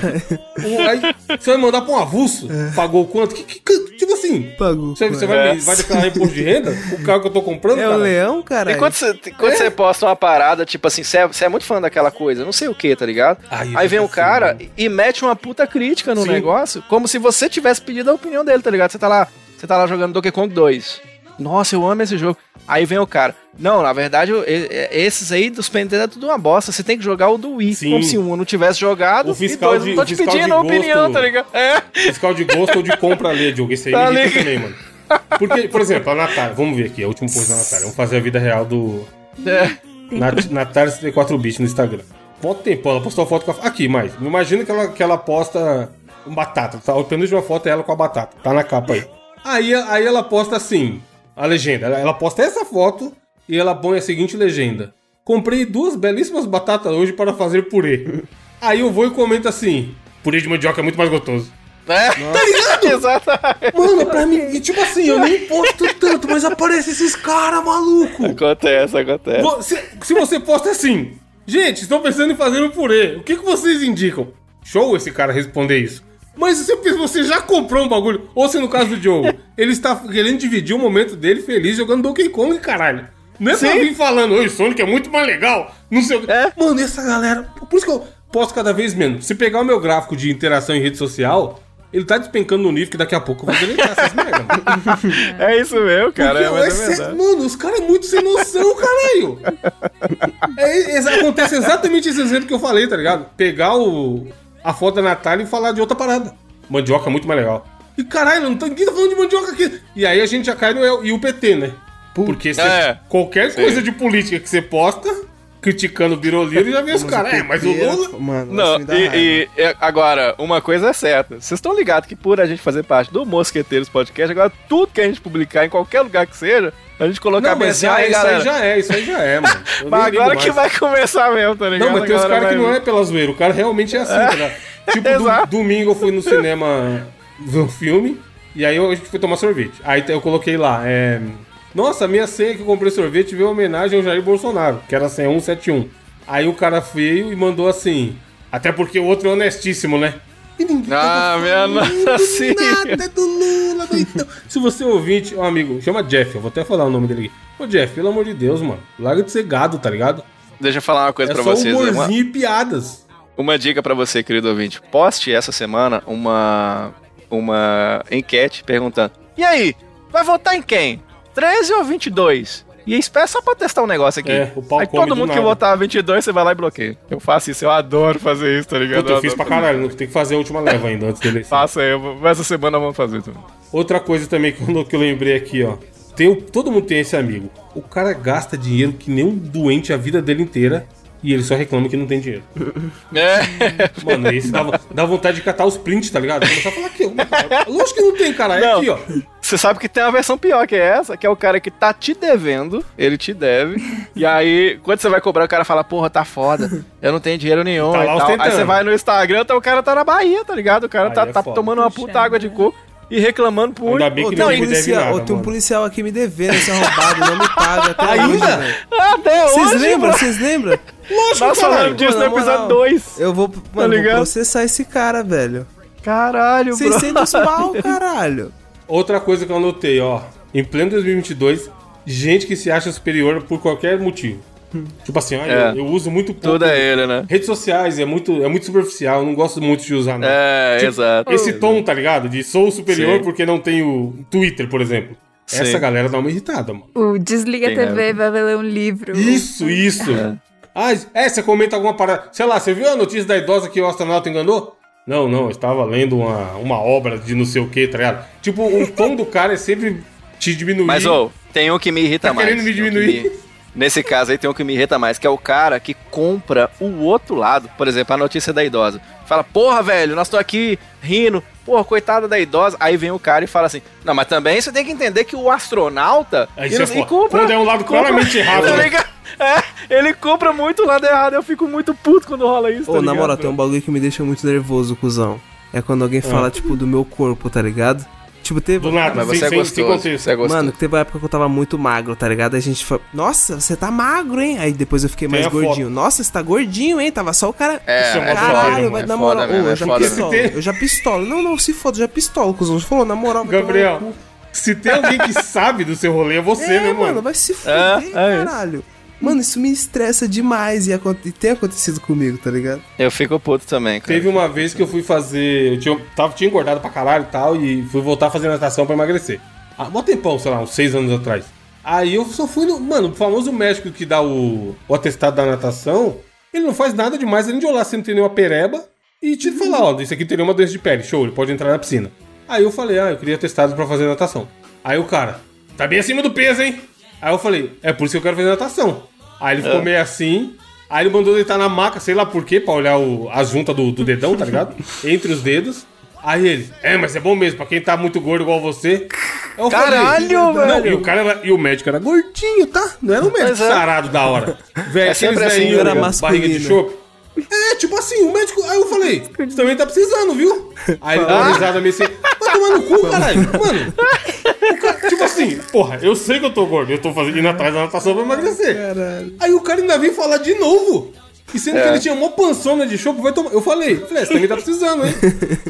O- Aí você vai mandar pra um avulso? Pagou quanto? Que, que- que- tipo assim, Pagou. você, você vai, É. vai declarar imposto de renda? O carro que eu tô comprando, É o cara? leão, cara? E quando você, quando você posta uma parada, tipo assim, você é, você é muito fã daquela coisa, não sei o que, tá ligado? Ai, Aí vem o sei, cara mano. e mete uma puta crítica no Sim. negócio, como se você tivesse pedido a opinião dele, tá ligado? Você tá lá, você tá lá jogando Donkey Kong 2. Nossa, eu amo esse jogo. Aí vem o cara. Não, na verdade, eu- esses aí dos Nintendo é tudo uma bosta. Você tem que jogar o do Wii. Sim. Como se um não tivesse jogado. O fiscal e dois, de- não tô o te fiscal pedindo a opinião, tá ligado? É. Fiscal de gosto ou de compra ali, Diogo. Isso aí Tá me também, mano. Porque, por exemplo, a Natália, vamos ver aqui, a última coisa da Natália. Vamos fazer a vida real do. é. Nat- Natália 74 bits no Instagram. Quanto tempo ela postou a foto com a. Aqui, mais. Imagina que ela, que ela posta batata. Tá? O penúltimo uma foto é ela com a batata. Tá na capa aí. Aí, aí ela posta assim, a legenda. Ela, ela posta essa foto e ela põe a seguinte legenda. Comprei duas belíssimas batatas hoje para fazer purê. Aí eu vou e comento assim: purê de mandioca é muito mais gostoso. É. Tá ligado? Exatamente. Mano, pra mim, e tipo assim, eu nem posto tanto, mas aparece esses caras maluco. Acontece, acontece. Se, se você posta assim, gente, estou pensando em fazer um purê, o que, que vocês indicam? Show esse cara responder isso. Mas se você já comprou um bagulho, ou se no caso do Diogo, ele está querendo dividir o momento dele feliz jogando Donkey Kong, caralho. Não é pra Sim. vir falando, oi, Sonic é muito mais legal, não sei o que. É. Mano, essa galera. Por isso que eu posto cada vez menos. Se pegar o meu gráfico de interação em rede social, ele tá despencando no nível que daqui a pouco eu vou deletar essas merda. É isso mesmo, cara. Porque É, é verdade. mano, os caras é muito sem noção, caralho. É, é- acontece exatamente esse exemplo que eu falei, tá ligado? Pegar o, a foto da Natália e falar de outra parada. Mandioca é muito mais legal. E caralho, não tá, ninguém tá falando de mandioca aqui. E aí a gente já cai no e o PT, né? Porque cê- É. qualquer coisa de política que você posta, criticando o Biroliro, já vê os caras. É, mas o Lula. Mano, Não, e, e- e agora, uma coisa é certa. Vocês estão ligados que por a gente fazer parte do Mosqueteiros Podcast, agora tudo que a gente publicar em qualquer lugar que seja, a gente colocar Não, mas já, aí, isso galera. aí já é, isso aí já é, mano. Eu Mas agora que vai começar mesmo, tá ligado? Não, mas tem A os caras que não é pela zoeira, o cara realmente é assim, tá ligado? Tipo, do- domingo eu fui no cinema ver um filme, e aí eu, a gente foi tomar sorvete. Aí eu coloquei lá, é... Nossa, minha senha que eu comprei sorvete veio homenagem ao Jair Bolsonaro, que era a senha 171. Aí o cara veio e mandou assim, até porque o outro é honestíssimo, né? E ninguém Ah, minha nossa senhora. nada do Lula, doidão. Se você é ouvinte, ó, amigo, chama Jeff, eu vou até falar o nome dele aqui. Ô Jeff, pelo amor de Deus, mano, larga de ser gado, tá ligado? Deixa eu falar uma coisa É pra só vocês. Uma, humorzinho e piadas. uma dica pra você, querido ouvinte. Poste essa semana uma, uma enquete perguntando: E aí, vai votar em quem? 13 ou 22? E espera só pra testar um negócio aqui. É, o pau Aí todo do mundo que votar 22, você vai lá e bloqueia. Eu faço isso, eu adoro fazer isso, tá ligado? Puta, eu fiz pra caralho, tem que fazer a última leva ainda antes eleição. Faça aí, eu essa semana vamos fazer também. Outra coisa também que eu, que eu lembrei aqui, ó. Tem, todo mundo tem esse amigo. O cara gasta dinheiro que nem um doente a vida dele inteira e ele só reclama que não tem dinheiro. É. Mano, esse dá, dá vontade de catar os prints, tá ligado? Começar a falar aqui, ó. Lógico que não tem, cara. É Não. aqui, ó. Você sabe que tem uma versão pior que é essa, que é o cara que tá te devendo, ele te deve, e aí, quando você vai cobrar, o cara fala, porra, tá foda, eu não tenho dinheiro nenhum Tá e. Aí você vai no Instagram, tá, o cara tá na Bahia, tá ligado? O cara Aí tá, é tá tomando uma puta água de coco e reclamando por... Ainda bem que tem, não um me deve policial, nada, tem um mano. policial aqui me devendo esse arrombado, não me paga até hoje, Ainda? velho. Até Vocês hoje, lembram? bro. Vocês lembram? Lógico, Nós falamos disso Pô, no episódio 2. Eu vou, mano, vou ligado? processar esse cara, velho. Caralho, bro. 600 pau, caralho. Outra coisa que eu anotei, ó. Em pleno 2022, gente que se acha superior por qualquer motivo. Tipo assim, olha, É. eu, eu uso muito pouco. Tudo é ele, né? Redes sociais é muito, é muito superficial, eu não gosto muito de usar, não. É, Tipo, exato. Esse tom, tá ligado? De sou superior Sim. porque não tenho Twitter, por exemplo. Sim. Essa galera dá uma irritada, mano. O Desliga a Tem, TV, né? vai ler um livro. Isso, isso. Ah, é, você comenta alguma parada. Sei lá, você viu a notícia da idosa que o astronauta enganou? Não, não, eu estava lendo uma, uma obra de não sei o que, tá ligado? Tipo, o tom do cara é sempre te diminuir. Mas, ô, tem um que me irrita Tá mais. querendo me um diminuir? Nesse caso aí tem um que me irrita mais, que é o cara que compra o outro lado. Por exemplo, a notícia da idosa. Fala, porra, velho, nós tô aqui rindo. pô, coitada da idosa. Aí vem o cara e fala assim: Não, mas também você tem que entender que o astronauta. Aí ele, você ele é foda. Quando é um lado claramente errado, tá né? ligado? É, ele compra muito o lado errado. Eu fico muito puto quando rola isso. Ô, tá na moral, tem um bagulho que me deixa muito nervoso, cuzão. É quando alguém fala, tipo, do meu corpo, tá ligado? Tipo, teve. Do nada, Mas sem, você é sem, sem gostoso. Você é gostoso. Mano, teve uma época que eu tava muito magro, tá ligado? Aí a gente falou, nossa, você tá magro, hein? Aí depois eu fiquei Tem mais a foto. gordinho. Nossa, você tá gordinho, hein? Tava só o cara. É, Isso é é Caralho, mesmo, vai é na moral. mesmo, é eu já foda pistolo. mesmo. Eu já pistolo. Não, não, se foda, eu já pistolo, cuzão. Você falou, na moral, Gabriel, se tem alguém que sabe do seu rolê, é você, É, né, mano, mano? vai se fuder, É, é isso. Mano, isso me estressa demais e, e tem acontecido comigo, tá ligado? Eu fico puto também, cara. Teve uma vez que eu fui fazer. Eu tinha, tava, tinha engordado pra caralho e tal, e fui voltar a fazer natação pra emagrecer. Há um tempão, sei lá, uns seis anos atrás. Aí eu só fui no. Mano, o famoso médico que dá o, o atestado da natação, ele não faz nada demais além de olhar se não tem nenhuma pereba e te falar, ó, isso aqui teria uma doença de pele, show, ele pode entrar na piscina. Aí eu falei, ah, eu queria atestado pra fazer natação. Aí o cara, tá bem acima do peso, hein? Aí eu falei, é por isso que eu quero fazer natação. Aí ele ficou meio assim. Aí ele mandou deitar na maca, sei lá por quê, pra olhar o, a junta do, do dedão, tá ligado? Entre os dedos. Aí ele, é, mas é bom mesmo, pra quem tá muito gordo igual você. Eu Caralho, não, velho. E o, cara era- e o médico era gordinho, tá? Não era um médico é. sarado da hora. Velho, É sempre assim, era masculino. barriga de chope. É, tipo assim, o médico. Aí eu falei, você também tá precisando, viu? Aí ele deu uma risada meio assim, vai tomar no cu, caralho. Mano, o cara, tipo assim, porra, eu sei que eu tô gordo, eu tô fazendo indo atrás da natação pra emagrecer. Aí o cara ainda veio falar de novo. E sendo que ele tinha uma pançona de chope, vai tomar. Eu falei, falei, você também tá precisando, hein?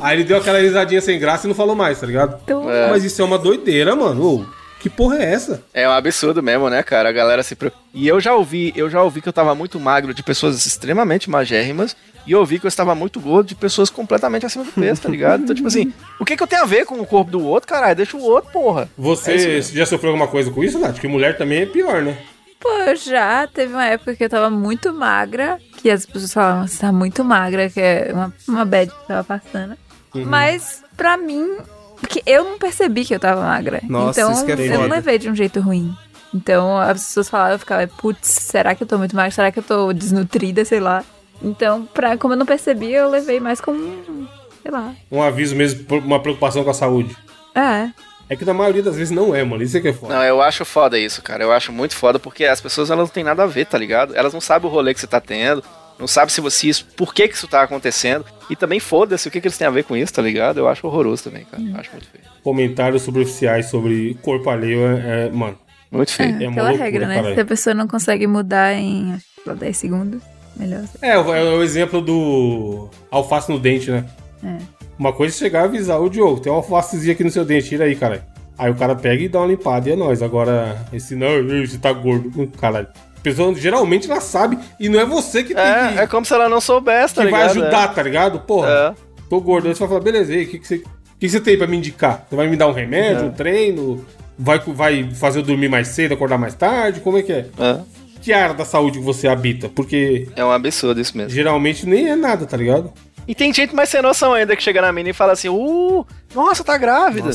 Aí ele deu aquela risadinha sem graça e não falou mais, tá ligado? Então, Mas isso é uma doideira, mano. Ô, que porra é essa? É um absurdo mesmo, né, cara? A galera se preocupa. E eu já ouvi, eu já ouvi que eu tava muito magro de pessoas extremamente magérrimas. E eu ouvi que eu estava muito gordo de pessoas completamente acima do peso, tá ligado? Então, tipo assim, o que que eu tenho a ver com o corpo do outro, caralho? Deixa o outro, porra. Você É já sofreu alguma coisa com isso, Nath? Que mulher também é pior, né? Pô, já teve uma época que eu tava muito magra, que as pessoas falavam, você tá muito magra, que é uma, uma bad que tava passando. Uhum. Mas, pra mim, porque eu não percebi que eu tava magra. Nossa, então, isso que é eu não foda. levei de um jeito ruim. Então, as pessoas falavam, eu ficava, putz, será que eu tô muito magra? Será que eu tô desnutrida, sei lá? Então, pra, como eu não percebi, eu levei mais como, sei lá. Um aviso mesmo, uma preocupação com a saúde. É, É que na maioria das vezes não é, mano. Isso é que é foda. Não, eu acho foda isso, cara. Eu acho muito foda porque as pessoas elas não têm nada a ver, tá ligado? Elas não sabem o rolê que você tá tendo, não sabem se você isso, por que que isso tá acontecendo. E também foda-se o que que eles têm a ver com isso, tá ligado? Eu acho horroroso também, cara. Eu acho muito feio. Comentários superficiais sobre corpo alheio é, é- mano. Muito feio. é, uma aquela loucura, regra, né? caralho. Se a pessoa não consegue mudar em, acho que, só 10 segundos, melhor. É, o- é o exemplo do alface no dente, né? É. Uma coisa é chegar e avisar, ô Diogo, tem uma alfacezinha aqui no seu dente, tira aí, caralho. Aí o cara pega e dá uma limpada e é nóis. Agora, esse não, "Ih, você tá gordo. Hum, Caralho. Pessoa geralmente ela sabe e não é você que tem que, É, é como se ela não soubesse, tá que vai ligado? ajudar, tá ligado? Porra, É. tô gordo. Aí você vai falar, beleza, aí, o que, que, você, que, que você tem pra me indicar? Você vai me dar um remédio, um treino? Vai, vai fazer eu dormir mais cedo, acordar mais tarde? Como é que é? É. Que área da saúde que você habita? Porque É um absurdo isso mesmo. geralmente nem é nada, tá ligado? E tem gente mais sem noção ainda que chega na mina e fala assim, uh, nossa, tá grávida.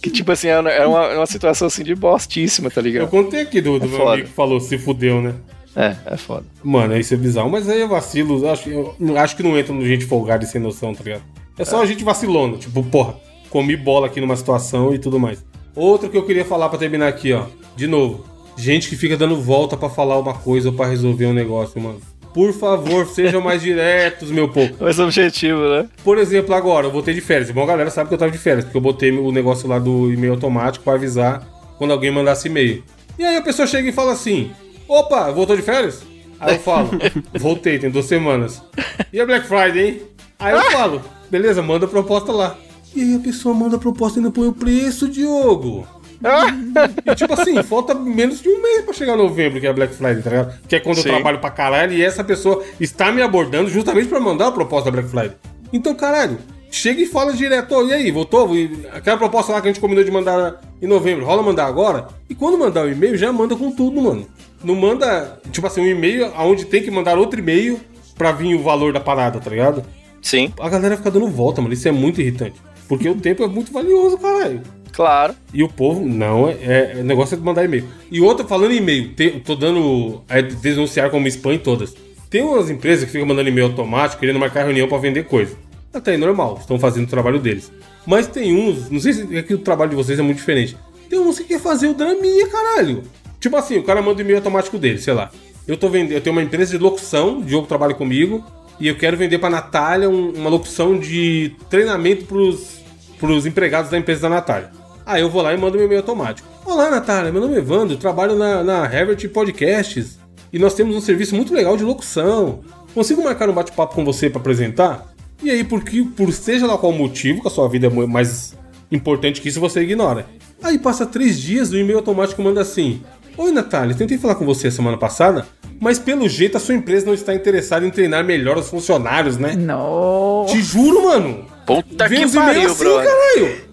Que tipo assim, é uma, é uma, é situação assim de bostíssima, tá Eu ligado? contei aqui do, do É meu foda. amigo que falou, se fudeu, né? É, é foda. Mano, isso é bizarro. Mas aí é vacilo. Eu acho, eu acho que não entra no gente folgada e sem noção, tá ligado? É só a gente vacilona. Tipo, porra, comi bola aqui numa situação e tudo mais. Outro que eu queria falar pra terminar aqui, ó. De novo. Gente que fica dando volta pra falar uma coisa ou pra resolver um negócio, mano. Por favor, sejam mais diretos, meu povo. Mais objetivo, né? Por exemplo, agora, eu voltei de férias. Bom, a galera sabe que eu tava de férias, porque eu botei o negócio lá do e-mail automático pra avisar quando alguém mandasse e-mail. E aí a pessoa chega e fala assim: opa, voltou de férias? Aí eu falo, voltei, tem duas semanas. E a Black Friday, hein? Aí eu falo, beleza, manda a proposta lá. E aí a pessoa manda a proposta e ainda põe o preço, Diogo. E tipo assim, falta menos de um mês pra chegar novembro, que é a Black Friday, tá ligado? Que é quando Sim. eu trabalho pra caralho e essa pessoa está me abordando justamente pra mandar a proposta da Black Friday. Então, caralho, chega e fala direto, "Ô, e aí, voltou? Aquela proposta lá que a gente combinou de mandar em novembro, rola mandar agora? E quando mandar o e-mail, já manda com tudo, mano. Não manda, tipo assim, um e-mail onde tem que mandar outro e-mail pra vir o valor da parada, tá ligado? Sim, A galera fica dando volta, mano. Isso é muito irritante. Porque o tempo é muito valioso, caralho. claro. E o povo, não, é, é- o negócio é de mandar e-mail. E outra, falando em e-mail, te- tô dando. É, denunciar como spam em todas. Tem umas empresas que ficam mandando e-mail automático, querendo marcar reunião pra vender coisa. até aí normal, estão fazendo o trabalho deles. Mas tem uns, não sei se é que o trabalho de vocês é muito diferente. Tem uns que quer fazer o draminha, caralho. Tipo assim, o cara manda o e-mail automático dele, sei lá. Eu tô vendendo, eu tenho uma empresa de locução, o Diogo trabalha comigo, e eu quero vender pra Natália um- uma locução de treinamento pros, pros empregados da empresa da Natália. Aí eu vou lá e mando meu e-mail automático. Olá, Natália, meu nome é Evandro, trabalho na, na Herbert Podcasts e nós temos um serviço muito legal de locução. Consigo marcar um bate-papo com você pra apresentar? E aí, porque, por seja lá qual motivo, que a sua vida é mais importante que isso, você ignora. Aí passa três dias, o e-mail automático manda assim: Oi, Natália, tentei falar com você a semana passada, mas pelo jeito a sua empresa não está interessada em treinar melhor os funcionários, né? Não. Te juro, mano. Puta Vem que pariu, assim, brother. caralho.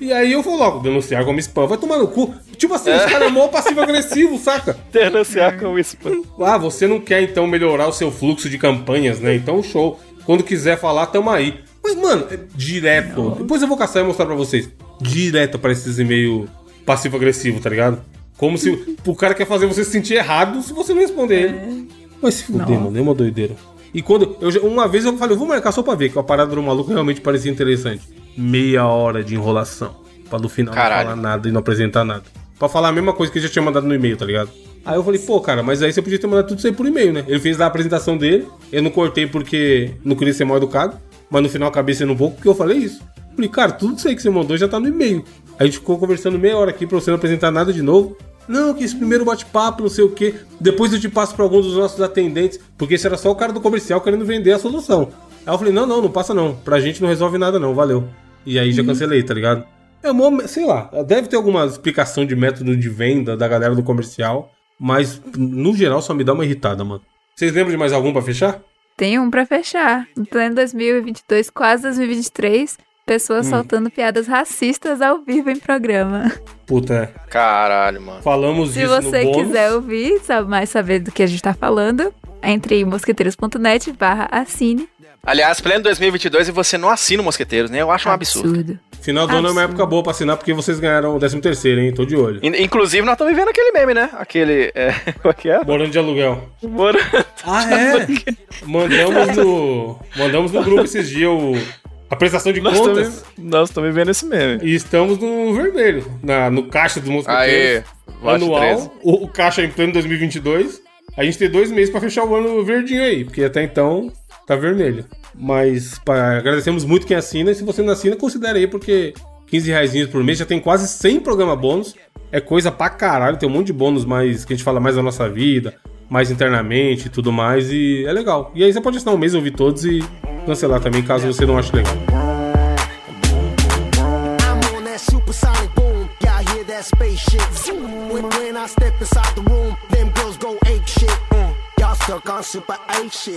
E aí eu vou logo denunciar como spam. Vai tomar no cu. Tipo assim, os caras é mó passivo-agressivo, saca? Denunciar com isso. pô. Ah, você não quer então melhorar o seu fluxo de campanhas, né? Então show. Quando quiser falar, tamo aí. Mas, mano, é direto. Depois eu vou caçar e mostrar pra vocês. Direto para esses e-mails passivo-agressivo, tá ligado? Como se o cara quer fazer você se sentir errado se você não responder ele. Mas se fuder, mano, é uma doideira. E quando. Eu, uma vez eu falei, eu vou marcar só pra ver, que a parada do maluco realmente parecia interessante. Meia hora de enrolação. Pra no final Caralho. não falar nada e não apresentar nada. Pra falar a mesma coisa que ele já tinha mandado no e-mail, tá ligado? Aí eu falei, pô, cara, mas aí você podia ter mandado tudo isso aí por e-mail, né? Ele fez lá a apresentação dele, eu não cortei porque não queria ser mal educado, mas no final acabei sendo um pouco porque eu falei isso. Falei, cara, tudo isso aí que você mandou já tá no e-mail. A gente ficou conversando meia hora aqui pra você não apresentar nada de novo. Não, que esse primeiro bate-papo, não sei o quê. Depois eu te passo pra algum dos nossos atendentes, porque esse era só o cara do comercial querendo vender a solução. Aí eu falei, não, não, não passa não. Pra gente não resolve nada não, valeu. E aí já cancelei, tá ligado? É uma, sei lá, deve ter alguma explicação de método de venda da galera do comercial, mas no geral só me dá uma irritada, mano. Vocês lembram de mais algum pra fechar? Tem um pra fechar. Em pleno 2022, quase 2023, pessoas soltando piadas racistas ao vivo em programa. Puta, é. Caralho, mano. falamos Se disso você no bônus. quiser ouvir, sabe mais saber do que a gente tá falando, entre em mosqueteiros.net barra assine. Aliás, pleno 2022 e você não assina o Mosqueteiros, né? Eu acho um absurdo. Final do ano é uma Absurdo. época boa pra assinar porque vocês ganharam o 13 terceiro, hein? Tô de olho. In- Inclusive, nós estamos vivendo aquele meme, né? Aquele. É, qual é que é? Morando de aluguel. Moro- Ah, é? Mandamos no. Mandamos no grupo esses dias o, a prestação de Nós contas. nós estamos vivendo esse meme. E estamos no vermelho, na, no caixa dos Aê, mosqueteiros. vote 13. anual. O, o caixa em pleno 2022. A gente tem dois meses pra fechar o ano verdinho aí, porque até então tá vermelho. Mas pá, agradecemos muito quem assina. E se você não assina, considere aí, porque 15 reais por mês já tem quase 100 programa bônus. É coisa pra caralho, tem um monte de bônus mais que a gente fala mais da nossa vida, mais internamente e tudo mais. E é legal. E aí você pode assinar um mês, ouvir todos e cancelar também, caso você não ache legal. Mm.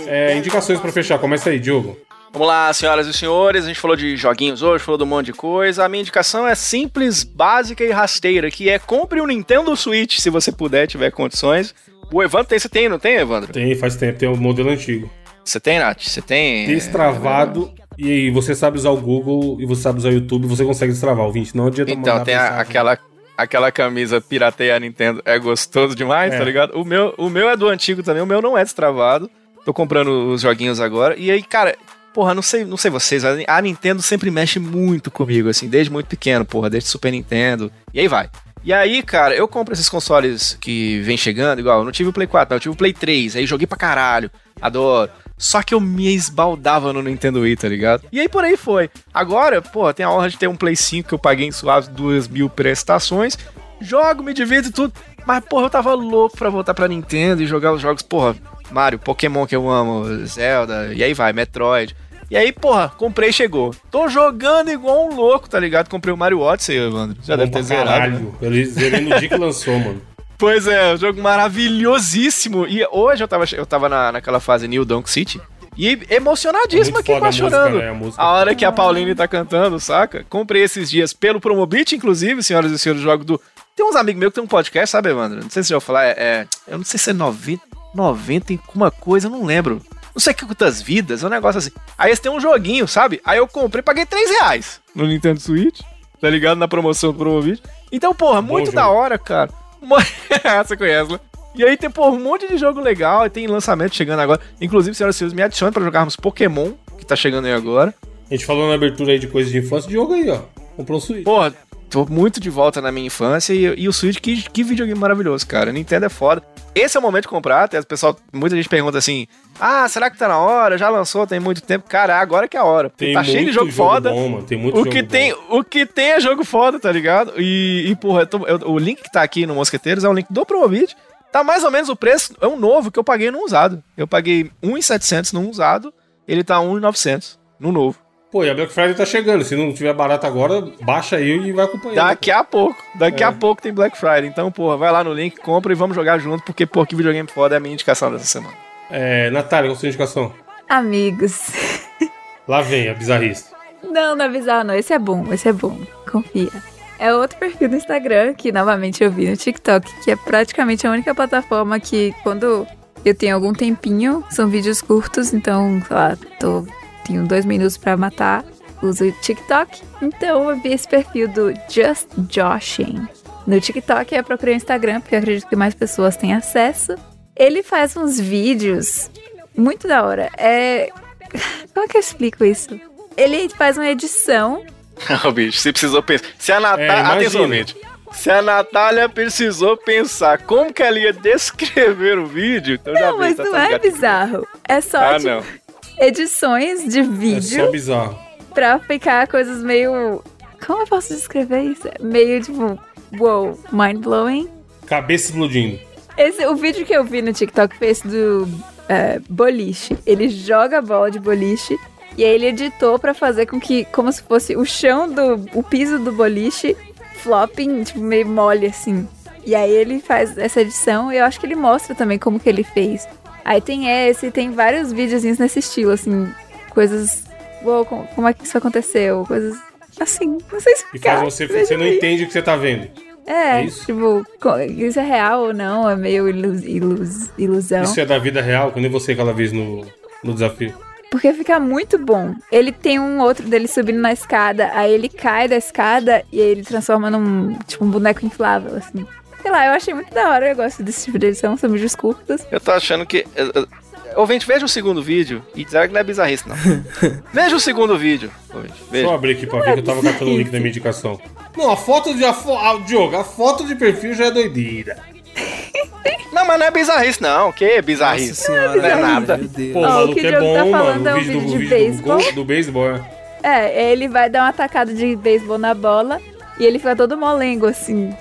É, indicações pra fechar, começa aí, Diogo. Vamos lá, senhoras e senhores. A gente falou de joguinhos hoje, falou de um monte de coisa. A minha indicação é simples, básica e rasteira, que é compre um Nintendo Switch se você puder, tiver condições. O Evandro tem, você tem, não tem, Evandro? Tem, faz tempo, tem o modelo antigo. Você tem, Nath? Você tem? destravado e você sabe usar o Google e você sabe usar o YouTube, você consegue destravar. Ouvinte, não adianta Então, tem a- aquela, aquela camisa pirateia Nintendo. É gostoso demais, É. tá ligado? O meu, o meu é do antigo também, o meu não é destravado. Tô comprando os joguinhos agora. E aí, cara, porra, não sei, não sei vocês, a, a Nintendo sempre mexe muito comigo, assim, desde muito pequeno, porra, desde Super Nintendo. E aí vai. E aí, cara, eu compro esses consoles que vem chegando, igual, eu não tive o Play 4, não, eu tive o Play 3, aí joguei pra caralho, adoro. Só que eu me esbaldava no Nintendo Wii, tá ligado? E aí por aí foi. Agora, pô, tem a honra de ter um Play 5 que eu paguei em suaves duas mil prestações. Jogo, me divirto e tudo. Mas, porra, eu tava louco pra voltar pra Nintendo e jogar os jogos, porra, Mario, Pokémon que eu amo, Zelda, e aí vai, Metroid. E aí, porra, comprei e chegou. Tô jogando igual um louco, tá ligado? Comprei o Mario Odyssey, Evandro. Já Bom deve ter zerado. né? caralho. Eu zerei no dia que lançou, mano. Pois é, um jogo maravilhosíssimo. E hoje eu tava, eu tava na, naquela fase New Donk City. E emocionadíssimo É aqui, quase chorando. né? A A é hora que a Pauline tá cantando, saca? Comprei esses dias pelo Promobit, inclusive, senhoras e senhores, jogo do. Tem uns amigos meus que tem um podcast, sabe, Evandro? Não sei se eu vou falar, é, é- Eu não sei se é 90, 90 em alguma coisa, eu não lembro. Não sei que quantas vidas, é um negócio assim. Aí eles têm um joguinho, sabe? Aí eu comprei, paguei 3 reais no Nintendo Switch, tá ligado? Na promoção do Promobit. Então, porra, muito jogo. da hora, cara. Você conhece, né? E aí tem, porra, um monte de jogo legal, e tem lançamento chegando agora. Inclusive, senhoras e senhores, me adicione pra jogarmos Pokémon, que tá chegando aí agora. A gente falou na abertura aí de coisas de infância. Diogo aí, ó. Comprou um Switch. Porra, tô muito de volta na minha infância e, e o Switch, que, que videogame maravilhoso, cara. Nintendo é foda. Esse é o momento de comprar, até o pessoal, muita gente pergunta assim: ah, será que tá na hora? Já lançou, tem muito tempo. Cara, é agora que é a hora. Tem tá cheio de muito jogo, foda. bom. Tem muito O jogo que, bom. tem, o que tem é jogo foda, tá ligado? E, e porra, eu tô- eu- o link que tá aqui no Mosqueteiros é o link do Promovid. Tá mais ou menos o preço, é um novo que eu paguei num usado. Eu paguei 1,700 num usado, ele tá 1,900 no novo. Pô, e a Black Friday tá chegando. Se não tiver barato agora, baixa aí e vai acompanhando. Daqui a pouco, daqui É. a pouco tem Black Friday. Então, porra, vai lá no link, compra e vamos jogar junto, porque, pô, que videogame foda é a minha indicação dessa semana. É, Natália, qual a sua indicação? Amigos. Lá vem a bizarrice. Não, não é bizarro, não. Esse é bom, esse é bom. Confia. É outro perfil do Instagram que novamente eu vi no TikTok, que é praticamente a única plataforma que quando eu tenho algum tempinho, são vídeos curtos, então, sei lá, tô, tenho dois minutos pra matar, uso o TikTok. Então eu vi esse perfil do Just Joshing. No TikTok eu procurei o Instagram, porque eu acredito que mais pessoas têm acesso. Ele faz uns vídeos muito da hora. É. Como é que eu explico isso? Ele faz uma edição Ô, bicho, você precisou pensar. Se a É, Natália. imagina. Atenção, gente. Se a Natália precisou pensar como que ela ia descrever o vídeo, então já Não, vi, mas tá não é bizarro. É só, Ah, tipo, não. Edições de É só vídeo bizarro. pra ficar coisas meio. Como eu posso descrever isso? Meio tipo, wow, mind blowing. Cabeça explodindo. Esse, o vídeo que eu vi no TikTok foi esse do é, boliche. Ele joga a bola de boliche e aí ele editou pra fazer com que, como se fosse o chão do. o piso do boliche flopping, tipo, meio mole assim. E aí ele faz essa edição e eu acho que ele mostra também como que ele fez. Aí tem esse, tem vários videozinhos nesse estilo, assim, coisas. Uou, como, como é que isso aconteceu? Coisas assim, não sei E explicar. faz você. Você não entende o que você tá vendo. É, É isso? tipo, isso é real ou não? É meio ilus, ilus- ilusão. Isso é da vida real, que nem você aquela vez no, no desafio. Porque fica muito bom. Ele tem um outro dele subindo na escada, aí ele cai da escada e aí ele transforma num, tipo, um boneco inflável, assim. Sei lá, eu achei muito da hora, eu gosto desse tipo de edição, são vídeos curtos. Eu tô achando que. eh, eh, Ouvinte, veja o segundo vídeo e dizer que não é bizarrice, não. veja o segundo vídeo. Ouvinte, Deixa veja. eu abrir aqui pra ver que eu tava catando o link da minha indicação. Não, a foto de. A fo, a, Diogo, a foto de perfil já é doideira. Não, mas não é bizarrice, não. Que Nossa bizarrice? senhora, Não é nada. Pô, o o maluco que o é Diogo bom, tá mano. falando é o um vídeo do, vídeo o beisebol. do, do beisebol. é. É, ele vai dar uma tacada de beisebol na bola e ele fica todo molengo, assim.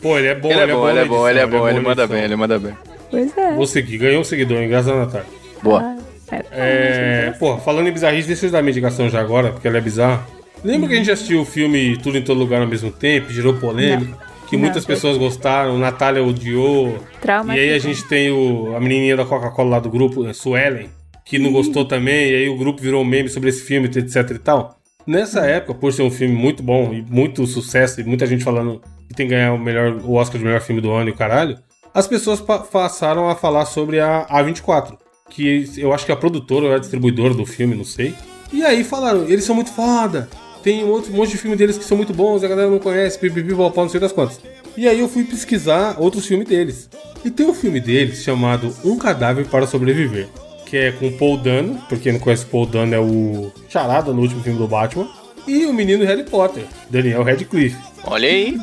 Pô, ele é bom, Ele é bom, ele é bom, ele é bom, ele na manda bem, ele manda bem. Pois é. Vou seguir, ganhou um seguidor, hein? Graças a Natália. Boa. Pera. É, pô, falando em bizarrice, deixa eu dar minha indicação já agora, porque ela é bizarra. Lembra que a gente assistiu o filme Tudo em Todo Lugar ao mesmo tempo, gerou polêmica, que Não. muitas pessoas gostaram, Natália odiou. Trauma. E aí a gente tem o, a menininha da Coca-Cola lá do grupo, né, Suelen, que não gostou também, e aí o grupo virou um meme sobre esse filme, etc e tal. Nessa época, por ser um filme muito bom e muito sucesso, e muita gente falando tem que ganhar o, melhor, o Oscar de melhor filme do ano e o caralho, as pessoas pa- passaram a falar sobre a A24, que eu acho que é a produtora ou a distribuidora do filme, não sei. E aí falaram, eles são muito foda, tem um outro monte de filme deles que são muito bons, a galera não conhece, pipipi, não sei das quantas. E aí eu fui pesquisar outros filmes deles. E tem um filme deles chamado Um Cadáver para Sobreviver, que é com Paul Dano, porque não conhece Paul Dano é o Charada no último filme do Batman, e o menino Harry Potter, Daniel Radcliffe. Olha aí.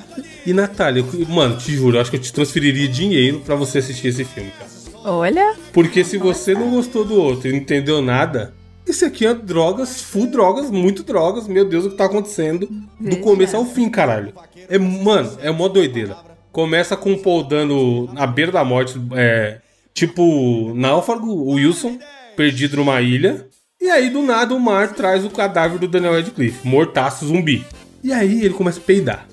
E Natália, eu- mano, te juro, eu acho que eu te transferiria dinheiro pra você assistir esse filme, cara. Olha, Porque se você não gostou do outro e não entendeu nada, esse aqui é drogas, full drogas, muito drogas. Meu Deus, o que tá acontecendo do começo ao fim, caralho. É, mano, é mó doideira. Começa com o Paul dando na beira da morte, é, tipo náufrago, o Wilson, perdido numa ilha. E aí, do nada, o mar traz o cadáver do Daniel Radcliffe, mortaço zumbi. E aí ele começa a peidar.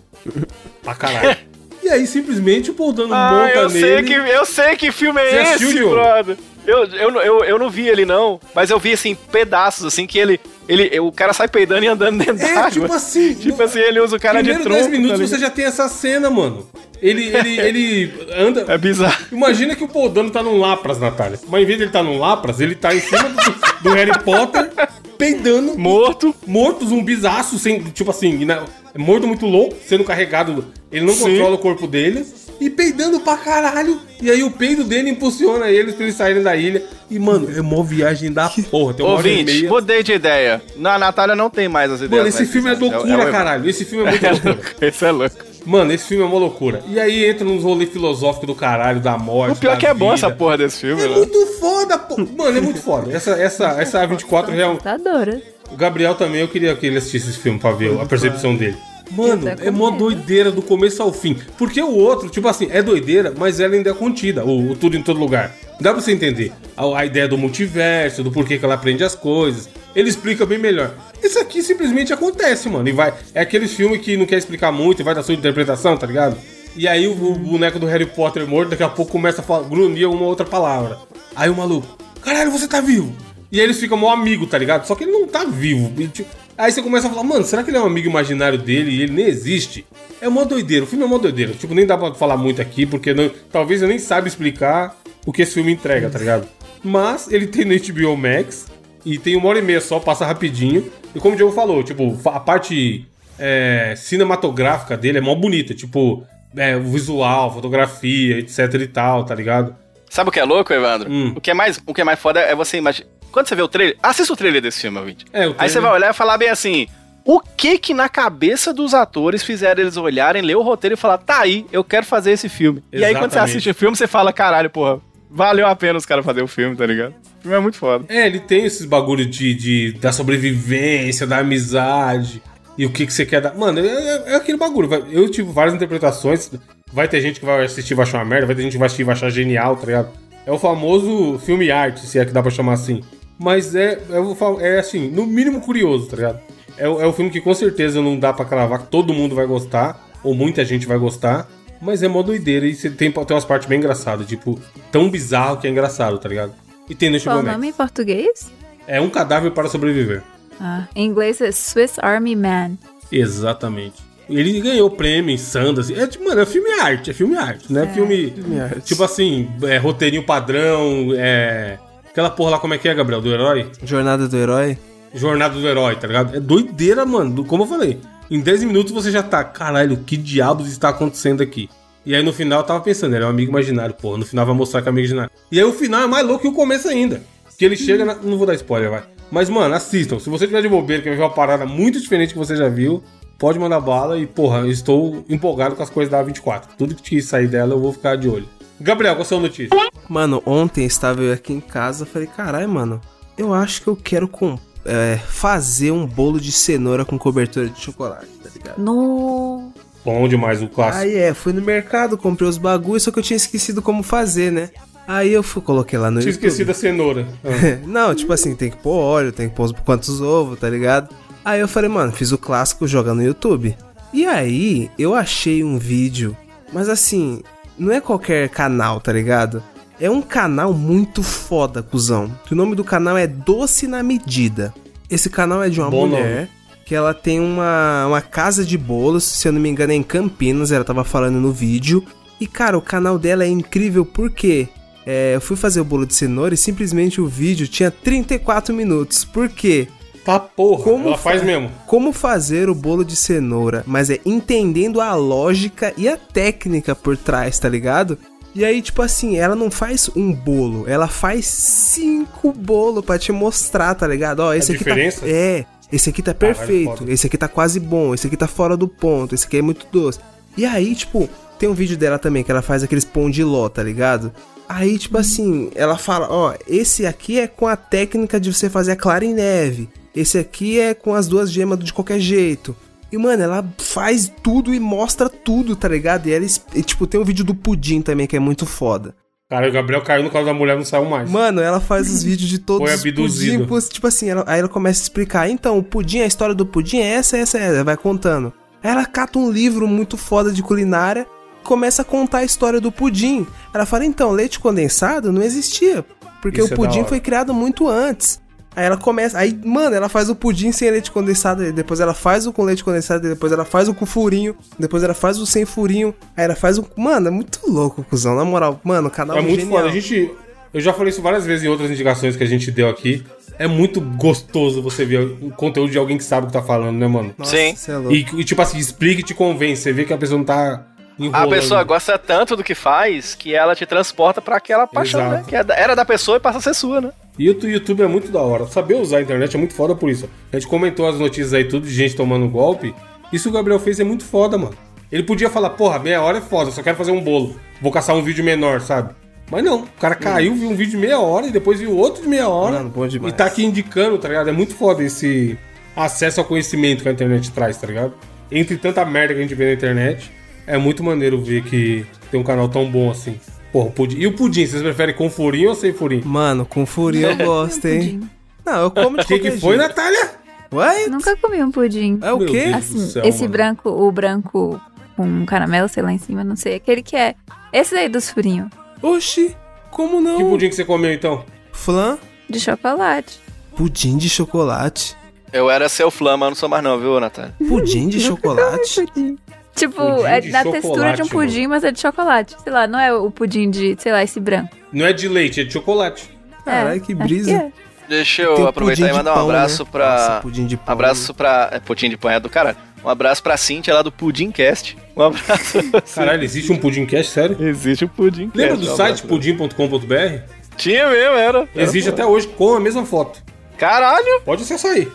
Pra caralho. E aí, simplesmente, o Paul dando Ah, monta eu nele. sei, que, eu sei que filme é assistiu, esse, Diogo? brother. Eu, eu, não- eu, eu não vi ele, não. Mas eu vi, assim, pedaços, assim, que ele... ele o cara sai peidando e andando dentro É, d'água. tipo assim. Tipo assim, ele usa o cara de tronco. 10 minutos tá você já tem essa cena, mano. Ele, ele, ele anda. É bizarro. Imagina que o Paul Dano tá num Lapras, Natália. Mas em vez de ele tá num Lapras, ele tá em cima do, do Harry Potter peidando, Morto. morto, zumbizaço, sem, tipo assim, na- morto muito louco, sendo carregado, ele não Sim. controla o corpo dele, e peidando pra caralho, e aí o peido dele impulsiona eles pra eles saírem da ilha, e mano, é mó viagem da porra, tem uma hora Ouvinte, mudei de ideia. Na Natália não tem mais as ideias. Mano, esse mais filme é bizarras. loucura, o- caralho, esse filme é muito É loucura. louco. Esse é louco. Mano, esse filme é uma loucura. E aí entra nos rolês filosóficos do caralho, da morte. O pior da é que é bom essa porra desse filme, É né? muito foda, pô. Mano, é muito foda. Essa, essa, essa A24 real. Assustadora. O Gabriel também, eu queria que ele assistisse esse filme pra ver a percepção dele. Mano, é mó medo. doideira do começo ao fim. Porque o outro, tipo assim, é doideira, mas ela ainda é contida. O, o tudo em todo lugar. Dá pra você entender. A, a ideia do multiverso, do porquê que ela aprende as coisas. Ele explica bem melhor. Isso aqui simplesmente acontece, mano. E vai. É aqueles filmes que não quer explicar muito e vai da sua interpretação, tá ligado? E aí o, o boneco do Harry Potter morto, daqui a pouco começa a falar, grunhir uma outra palavra. Aí o maluco, caralho, você tá vivo. E aí eles ficam mó amigo, tá ligado? Só que ele não tá vivo. E, tipo, Aí você começa a falar, mano, será que ele é um amigo imaginário dele e ele nem existe? É mó doideira, o filme é mó doideira. Tipo, nem dá pra falar muito aqui, porque não- talvez eu nem saiba explicar o que esse filme entrega, tá ligado? Mas ele tem no HBO Max e tem uma hora e meia só, passa rapidinho. E como o Diogo falou, tipo, a parte é, cinematográfica dele é mó bonita. Tipo, é, o visual, fotografia, etc e tal, tá ligado? Sabe o que é louco, Evandro? Hum. O, que é mais, o que é mais foda é você imaginar. Quando você vê o trailer, assista o trailer desse filme, ouvinte. É, Aí você vai olhar e falar bem assim: o que que na cabeça dos atores fizeram eles olharem, ler o roteiro e falar, tá aí, eu quero fazer esse filme. E aí quando você Exatamente. assiste o filme, você fala, caralho, porra, valeu a pena os caras fazer o filme, tá ligado? O filme é muito foda. É, ele tem esses bagulho de, de- da sobrevivência, da amizade e o que, que você quer dar. Mano, é, é- é aquele bagulho. Eu tive várias interpretações. Vai ter gente que vai assistir e vai achar uma merda, vai ter gente que vai assistir e vai achar genial, tá ligado? É o famoso filme arte, se é que dá pra chamar assim. Mas é, é, o fa- é assim, no mínimo curioso, tá ligado? É, o- é o filme que com certeza não dá pra cravar que todo mundo vai gostar, ou muita gente vai gostar. Mas é mó doideira e tem, tem umas partes bem engraçadas, tipo, tão bizarro que é engraçado, tá ligado? E tem no Qual o nome em português? É um cadáver para sobreviver. Ah, em inglês é Swiss Army Man. Exatamente. Ele ganhou prêmio em Sundance. É, tipo, mano, é filme arte, é filme arte, né? Filme, arte. tipo assim, é, roteirinho padrão, é... Aquela porra lá, como é que é, Gabriel, do herói? Jornada do Herói. Jornada do herói, tá ligado? É doideira, mano. Como eu falei, em 10 minutos você já tá, caralho, que diabos está acontecendo aqui? E aí no final eu tava pensando, ele é um amigo imaginário, porra. No final vai mostrar que é amigo imaginário. E aí o final é mais louco que o começo ainda. Que ele chega na... Não vou dar spoiler, vai. Mas, mano, assistam. Se você tiver de bobeira, quer ver uma parada muito diferente que você já viu, pode mandar bala. E, porra, eu estou empolgado com as coisas da A24. Tudo que sair dela eu vou ficar de olho. Gabriel, qual a sua notícia? Mano, ontem estava eu aqui em casa, falei, caralho, mano, eu acho que eu quero com, é, fazer um bolo de cenoura com cobertura de chocolate, tá ligado? No. Bom demais o clássico. Aí é, fui no mercado, comprei os bagulhos, só que eu tinha esquecido como fazer, né? Aí eu fui, coloquei lá no Tinha YouTube. esquecido a cenoura. Ah. Não, tipo assim, tem que pôr óleo, tem que pôr quantos ovos, tá ligado? Aí eu falei, mano, fiz o clássico joga no YouTube. E aí eu achei um vídeo, mas assim, não é qualquer canal, tá ligado? É um canal muito foda, cuzão. Que o nome do canal é Doce na Medida. Esse canal é de uma Bom mulher que ela tem uma, uma casa de bolos, se eu não me engano é em Campinas, ela tava falando no vídeo. E cara, o canal dela é incrível porque é, eu fui fazer o bolo de cenoura e simplesmente o vídeo tinha 34 minutos. Por quê? Tá porra, Como ela faz fa- mesmo. Como fazer o bolo de cenoura, mas é entendendo a lógica e a técnica por trás, tá ligado? E aí, tipo assim, ela não faz um bolo, ela faz cinco bolos pra te mostrar, tá ligado? Ó, esse aqui diferença? tá. É, esse aqui tá perfeito, esse aqui tá quase bom, esse aqui tá fora do ponto, esse aqui é muito doce. E aí, tipo, tem um vídeo dela também que ela faz aqueles pão de ló, tá ligado? Aí, tipo assim, ela fala, ó, esse aqui é com a técnica de você fazer a clara em neve. Esse aqui é com as duas gemas de qualquer jeito. E, mano, ela faz tudo e mostra tudo, tá ligado? E ela, e, tipo, tem um vídeo do pudim também que é muito foda. Cara, o Gabriel caiu no colo da mulher e não saiu mais. Mano, ela faz os vídeos de todos Foi os abduzido. pudim, tipo assim, ela- aí ela começa a explicar, então, o pudim, a história do pudim é essa, essa, essa, vai contando. Aí ela cata um livro muito foda de culinária, começa a contar a história do pudim. Ela fala, então, leite condensado não existia, porque Isso o é pudim hora. foi criado muito antes. Aí ela começa, aí, mano, ela faz o pudim sem leite condensado, depois ela faz o com leite condensado, depois ela faz o com furinho, depois ela faz o sem furinho, aí ela faz o. Mano, é muito louco, cuzão, na moral. Mano, o canal é muito genial. foda. A gente, Eu já falei isso várias vezes em outras indicações que a gente deu aqui. É muito gostoso você ver o conteúdo de alguém que sabe o que tá falando, né, mano? Nossa, Sim. é louco. E, e, tipo assim, explica e te convence. Você vê que a pessoa não tá A enrolando. pessoa gosta tanto do que faz que ela te transporta pra aquela paixão, Exato. né? Que é era da pessoa e passa a ser sua, né? E o YouTube é muito da hora. Saber usar a internet é muito foda por isso. A gente comentou as notícias aí, tudo de gente tomando golpe. Isso que o Gabriel fez é muito foda, mano. Ele podia falar, porra, meia hora é foda, só quero fazer um bolo. Vou caçar um vídeo menor, sabe? Mas não, o cara caiu, viu um vídeo de meia hora e depois viu outro de meia hora. Mano, bom demais. E tá aqui indicando, tá ligado? É muito foda esse acesso ao conhecimento que a internet traz, tá ligado? Entre tanta merda que a gente vê na internet, é muito maneiro ver que tem um canal tão bom assim. Porra, o pudim. E o pudim, vocês preferem com furinho ou sem furinho? Mano, com furinho eu gosto, hein? Não, eu como de O que, que foi, jeito. Natália? Ué? Nunca comi um pudim. É o Meu quê? Assim, céu, esse mano. branco, o branco com caramelo, sei lá em cima, não sei. Aquele que é. Esse daí dos furinhos. Oxi, como não? Que pudim que você comeu então? Flan, De chocolate. pudim de chocolate. Eu era seu fã, mas não sou mais não, viu, Natália? Pudim de chocolate? Pudim. Tipo, Pudim é na textura de um pudim, mas é de chocolate. Sei lá, não é o pudim de, sei lá, esse branco. Não é de leite, é de chocolate. Caralho, é, que brisa. é. Deixa Tem eu aproveitar e mandar um pão, abraço né? pra. Nossa, pudim de pão. abraço pra. É, pudim de pão é do caralho. Um abraço pra Cintia lá do Pudimcast. Um abraço. Caralho, existe um pudim cast, sério? Existe o Pudimcast. Lembra do um site pudim.com.br? Tinha mesmo, era. Existe Era, até hoje com a mesma foto. Caralho! Pode acessar aí.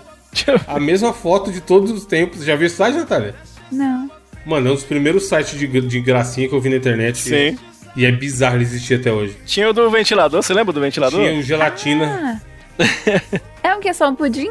A mesma foto de todos os tempos. Já viu esse site, Natália? Não. Mano, é um dos primeiros sites de, de gracinha que eu vi na internet. Sim. E é bizarro ele existir até hoje. Tinha o do ventilador, você lembra do ventilador? Tinha o gelatina. É um que é só um pudim?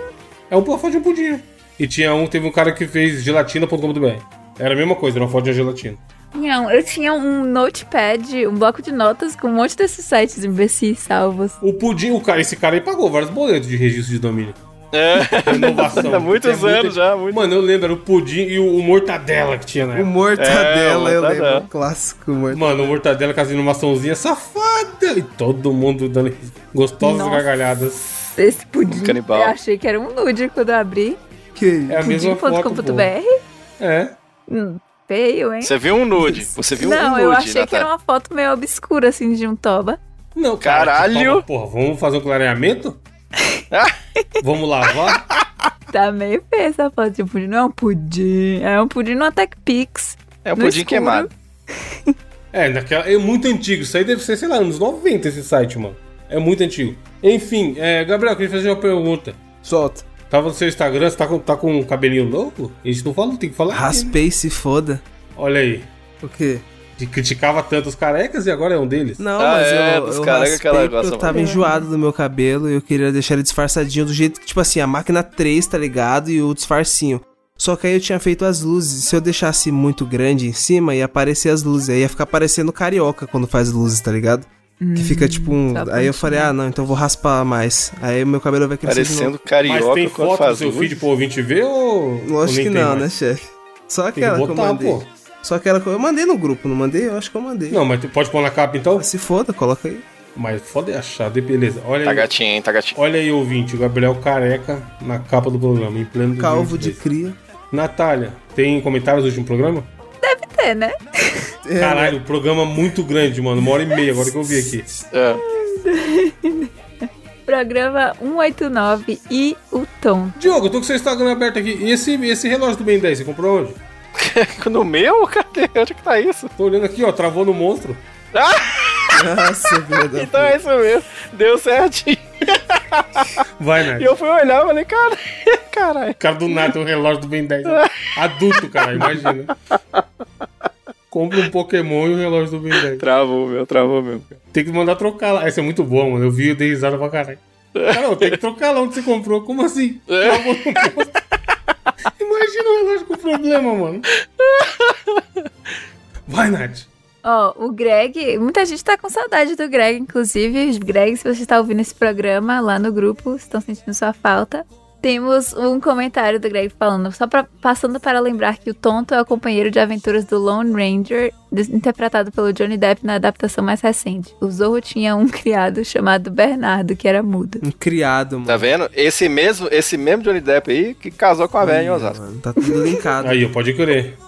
É um foto de um pudim. E tinha um, teve um cara que fez gelatina.com.br. Era a mesma coisa, era uma foto de uma gelatina. Não, eu tinha um notepad, um bloco de notas com um monte desses sites imbecis salvos. O pudim, o cara, esse cara aí pagou vários boletos de registro de domínio. É. Inovação. Há muitos anos já, muito- Mano, eu lembro, era o pudim e o, o mortadela que tinha na O mortadela, É, eu mortadela. lembro. O clássico mortadela. Mano, o mortadela com as inovaçãozinhas safada. E todo mundo dando gostosas Nossa. gargalhadas. Esse pudim. Canibal. Eu achei que era um nude quando eu abri. Que É a mesma. Pudim.com.br. É. Hum, feio, hein? Você viu um nude. Você viu um Não, nude, eu achei que era uma foto meio obscura, assim, de um toba. Não, cara, Caralho. toma- Porra, vamos fazer um clareamento? vamos lavar? Tá meio feia essa foto de pudim. Não é um pudim, é um pudim no Tech Pix. É um pudim escuro. queimado. É, naquela, é muito antigo. Isso aí deve ser, sei lá, anos 90 esse site, mano. É muito antigo. Enfim, é, Gabriel, eu queria fazer uma pergunta. Solta. Tava no seu Instagram, você tá com, tá com um cabelinho louco? A gente não fala, tem que falar. aqui, né? Raspei se foda. Olha aí. O quê? Que criticava tanto os carecas e agora é um deles. Não, Ah, mas é, eu, dos eu raspei que ela porque gosta eu tava mais. enjoado do meu cabelo e eu queria deixar ele disfarçadinho do jeito que, tipo assim, a máquina 3, tá ligado? E o disfarcinho. Só que aí eu tinha feito as luzes. Se eu deixasse muito grande em cima, ia aparecer as luzes. Aí ia ficar parecendo carioca quando faz luzes, tá ligado? Que fica tipo um. só Aí eu falei, ah, não, então eu vou raspar mais. Aí meu cabelo vai crescer Parecendo carioca Mas tem quando foto do seu luz. feed pro ouvinte ver ou. ou Lógico nem que não, mais? né, chefe? Só Tem que aquela que, eu botar, mandei. pô. Só aquela que eu... eu mandei no grupo, não mandei? Eu acho que eu mandei. Não, mas tu pode pôr na capa então? Se foda, coloca aí. Mas foda é achar, de beleza. Olha Tá aí. gatinho, hein? Tá gatinho. Olha aí, ouvinte, o Gabriel careca na capa do programa, em pleno Calvo de 2022. cria. Natália, tem comentários do último programa? Deve ter, né? É, Caralho, o programa muito grande, mano. Uma hora e meia agora que eu vi aqui. É. Programa 189 e o Tom. Diogo, eu tô com seu Instagram aberto aqui. E esse, esse relógio do Ben 10, você comprou onde? No meu? Cadê? Onde que tá isso? Tô olhando aqui, ó, travou no monstro. Nossa, filha da Então é isso mesmo. Deu certinho. Vai, E Nath. eu fui olhar e falei, cara, caralho. Cara do nada tem um relógio do Ben 10. Adulto, cara, imagina. Compra um Pokémon e um relógio do Ben 10. Travou, meu, travou mesmo. Tem que mandar trocar lá. Essa é muito boa, mano. Eu vi e dei risada pra caralho. Caramba, tem que trocar lá onde você comprou. Como assim? Travou no posto. Imagina o relógio com problema, mano. Vai, Nath. Ó, o Greg, muita gente tá com saudade do Greg, inclusive. Greg, se você está ouvindo esse programa lá no grupo, estão sentindo sua falta. Temos um comentário do Greg falando, só pra, passando para lembrar que o Tonto é o companheiro de aventuras do Lone Ranger, interpretado pelo Johnny Depp na adaptação mais recente. O Zorro tinha um criado chamado Bernardo, que era mudo. Um criado, mano. Tá vendo? Esse mesmo, esse mesmo Johnny Depp aí que casou com a velha em Osasco. Mano, tá tudo linkado. Aí, ó, pode crer.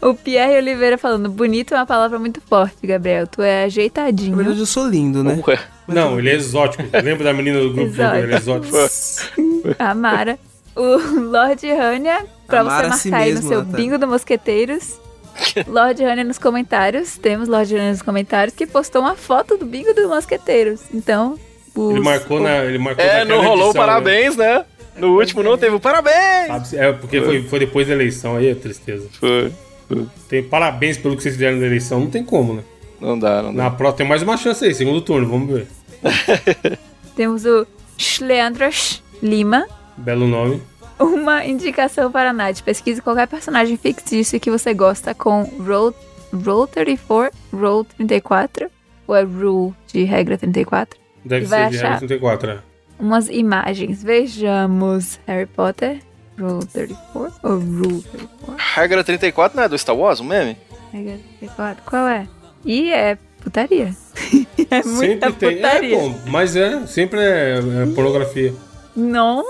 O Pierre Oliveira falando, bonito é uma palavra muito forte, Gabriel. Tu é Na ajeitadinho. verdade, eu sou lindo, né? Ué. Não, ele é exótico. Lembra da menina do grupo? Exótico. Ele é exótico. A Mara. O Lorde Rania, pra Amara a você si marcar aí no seu Natália. bingo do Mosqueteiros. Lorde Rania nos comentários. Temos Lorde Rania nos comentários que postou uma foto do bingo do Mosqueteiros. Então. os- Ele marcou na. Ele marcou É, não rolou o edição, né? parabéns, né? No último não teve o parabéns. É, porque foi, foi depois da eleição, aí é tristeza. Foi. Tem parabéns pelo que vocês fizeram na eleição, não tem como, né? Não dá, não dá. Na Pro tem mais uma chance aí, segundo turno, vamos ver. Temos o Schleandras Lima. Belo nome. Uma indicação para a Nath. Pesquise qualquer personagem fictício que você gosta com Roll, roll 34, Roll 34, ou é Rule de regra 34. Deve E ser de regra 34, é. Umas imagens. Vejamos Harry Potter, Roll 34 ou Rule 34? Regra 34 não é do Star Wars, um meme? Regra 34, qual é? E é putaria. é muita Sempre tem. putaria. É, bom, mas é, sempre é, é pornografia. Nossa,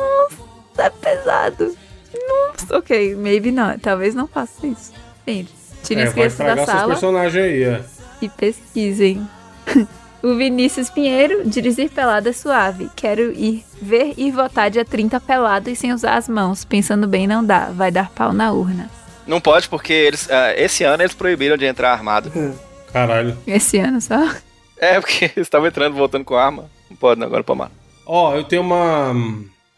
é pesado. Nossa, ok, maybe não. Talvez não faça isso. Gente, tirem É, as crianças da sala personagens aí, é. e pesquisem. o Vinícius Pinheiro, dirigir pelada é suave. Quero ir ver e votar dia 30 pelado e sem usar as mãos. Pensando bem, não dá. Vai dar pau na urna. Não pode, porque eles, ah, esse ano eles proibiram de entrar armado. Caralho. Esse ano só. É, porque eles estavam entrando voltando com arma. Não pode, não, agora pra mar. Ó, eu tenho uma,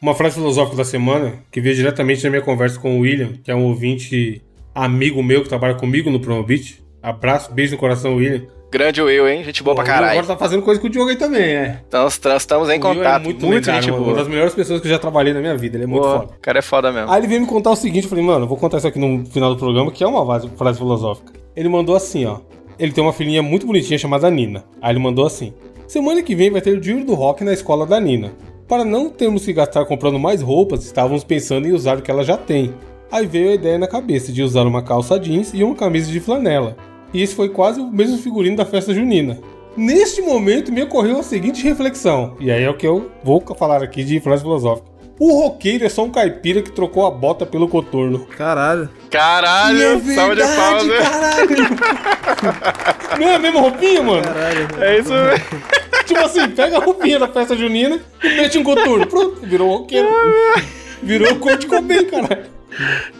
uma frase filosófica da semana que veio diretamente na minha conversa com o William, que é um ouvinte amigo meu que trabalha comigo no Promobit. Abraço, beijo no coração, William. Grande Will, hein? Gente boa Pô, pra caralho. Agora tá fazendo coisa com o Diogo aí também, é. Então, nós estamos em O Will contato. É muito, muito lendário, gente uma- boa. Uma das melhores pessoas que eu já trabalhei na minha vida. Ele é muito Boa. foda. O cara é foda mesmo. Aí ele veio me contar o seguinte, eu falei, mano, eu vou contar isso aqui no final do programa, que é uma frase filosófica. Ele mandou assim, ó. Ele tem uma filhinha muito bonitinha chamada Nina. Aí ele mandou assim: Semana que vem vai ter o dia do rock na escola da Nina. Para não termos que gastar comprando mais roupas, estávamos pensando em usar o que ela já tem. Aí veio a ideia na cabeça de usar uma calça jeans e uma camisa de flanela. E esse foi quase o mesmo figurino da festa junina. Neste momento me ocorreu a seguinte reflexão, e aí é o que eu vou falar aqui de frase filosófica. O roqueiro é só um caipira que trocou a bota pelo coturno. Caralho. Caralho, salva de palmas. né? Não é a mesma roupinha, mano? Caralho. É isso mesmo. Tipo assim, pega a roupinha da festa junina e mete um coturno. Pronto, virou roqueiro. Virou Kurt Cobain, caralho.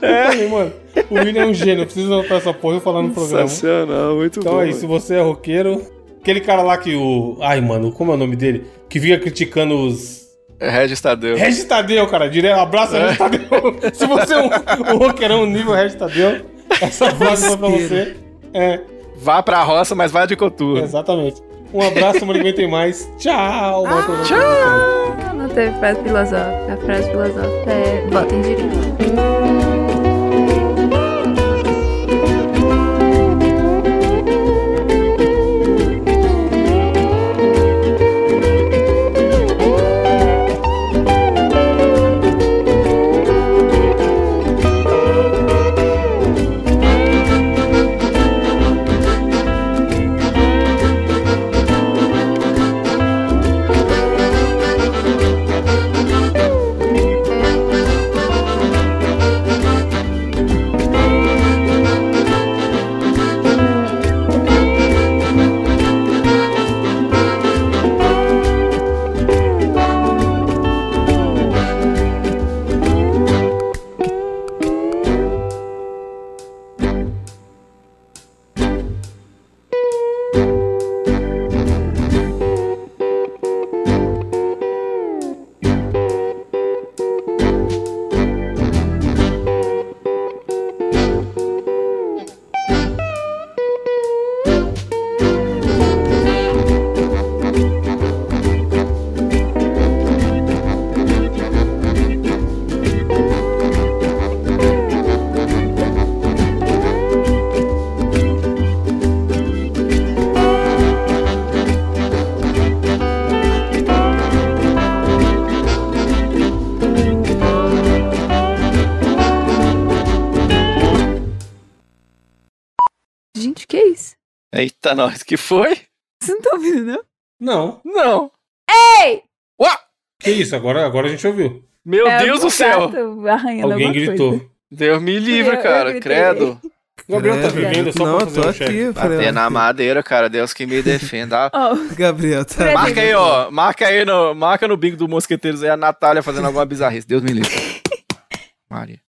Eu falei, mano, o William é um gênio, eu preciso anotar essa porra e falar no programa. Sensacional, muito Então bom. aí, se você é roqueiro... Aquele cara lá que o... Ai, mano, como é o nome dele? Que fica criticando os... É Regis Tadeu. Regis Tadeu, cara. Direto, abraço, Regis Tadeu. Se você é um, um roqueirão nível Regis Tadeu, essa frase foi pra você. É, Vá pra roça, mas vá de coturno. exatamente. Um abraço, vem tem mais. Tchau. bom programa pra vocês. Ah, não teve frase filosófica. A frase filosófica é votem direito. Que foi? Vocês não estão ouvindo, não? Não. Não. Ei! Uá! Que isso? Agora, agora a gente ouviu. Meu É Deus do céu! Alguém gritou. coisa. Deus me livre, Eu- eu cara. gritei. Credo. O Gabriel tá vivendo só Não, pra eu fazer tô um chefe. aqui. Bater na madeira, cara. Deus que me defenda. Ó, Gabriel, tá. Marca aí, ó. Marca aí no, marca no bingo do Mosqueteiros aí a Natália fazendo alguma bizarrice. Deus me livre. Maria.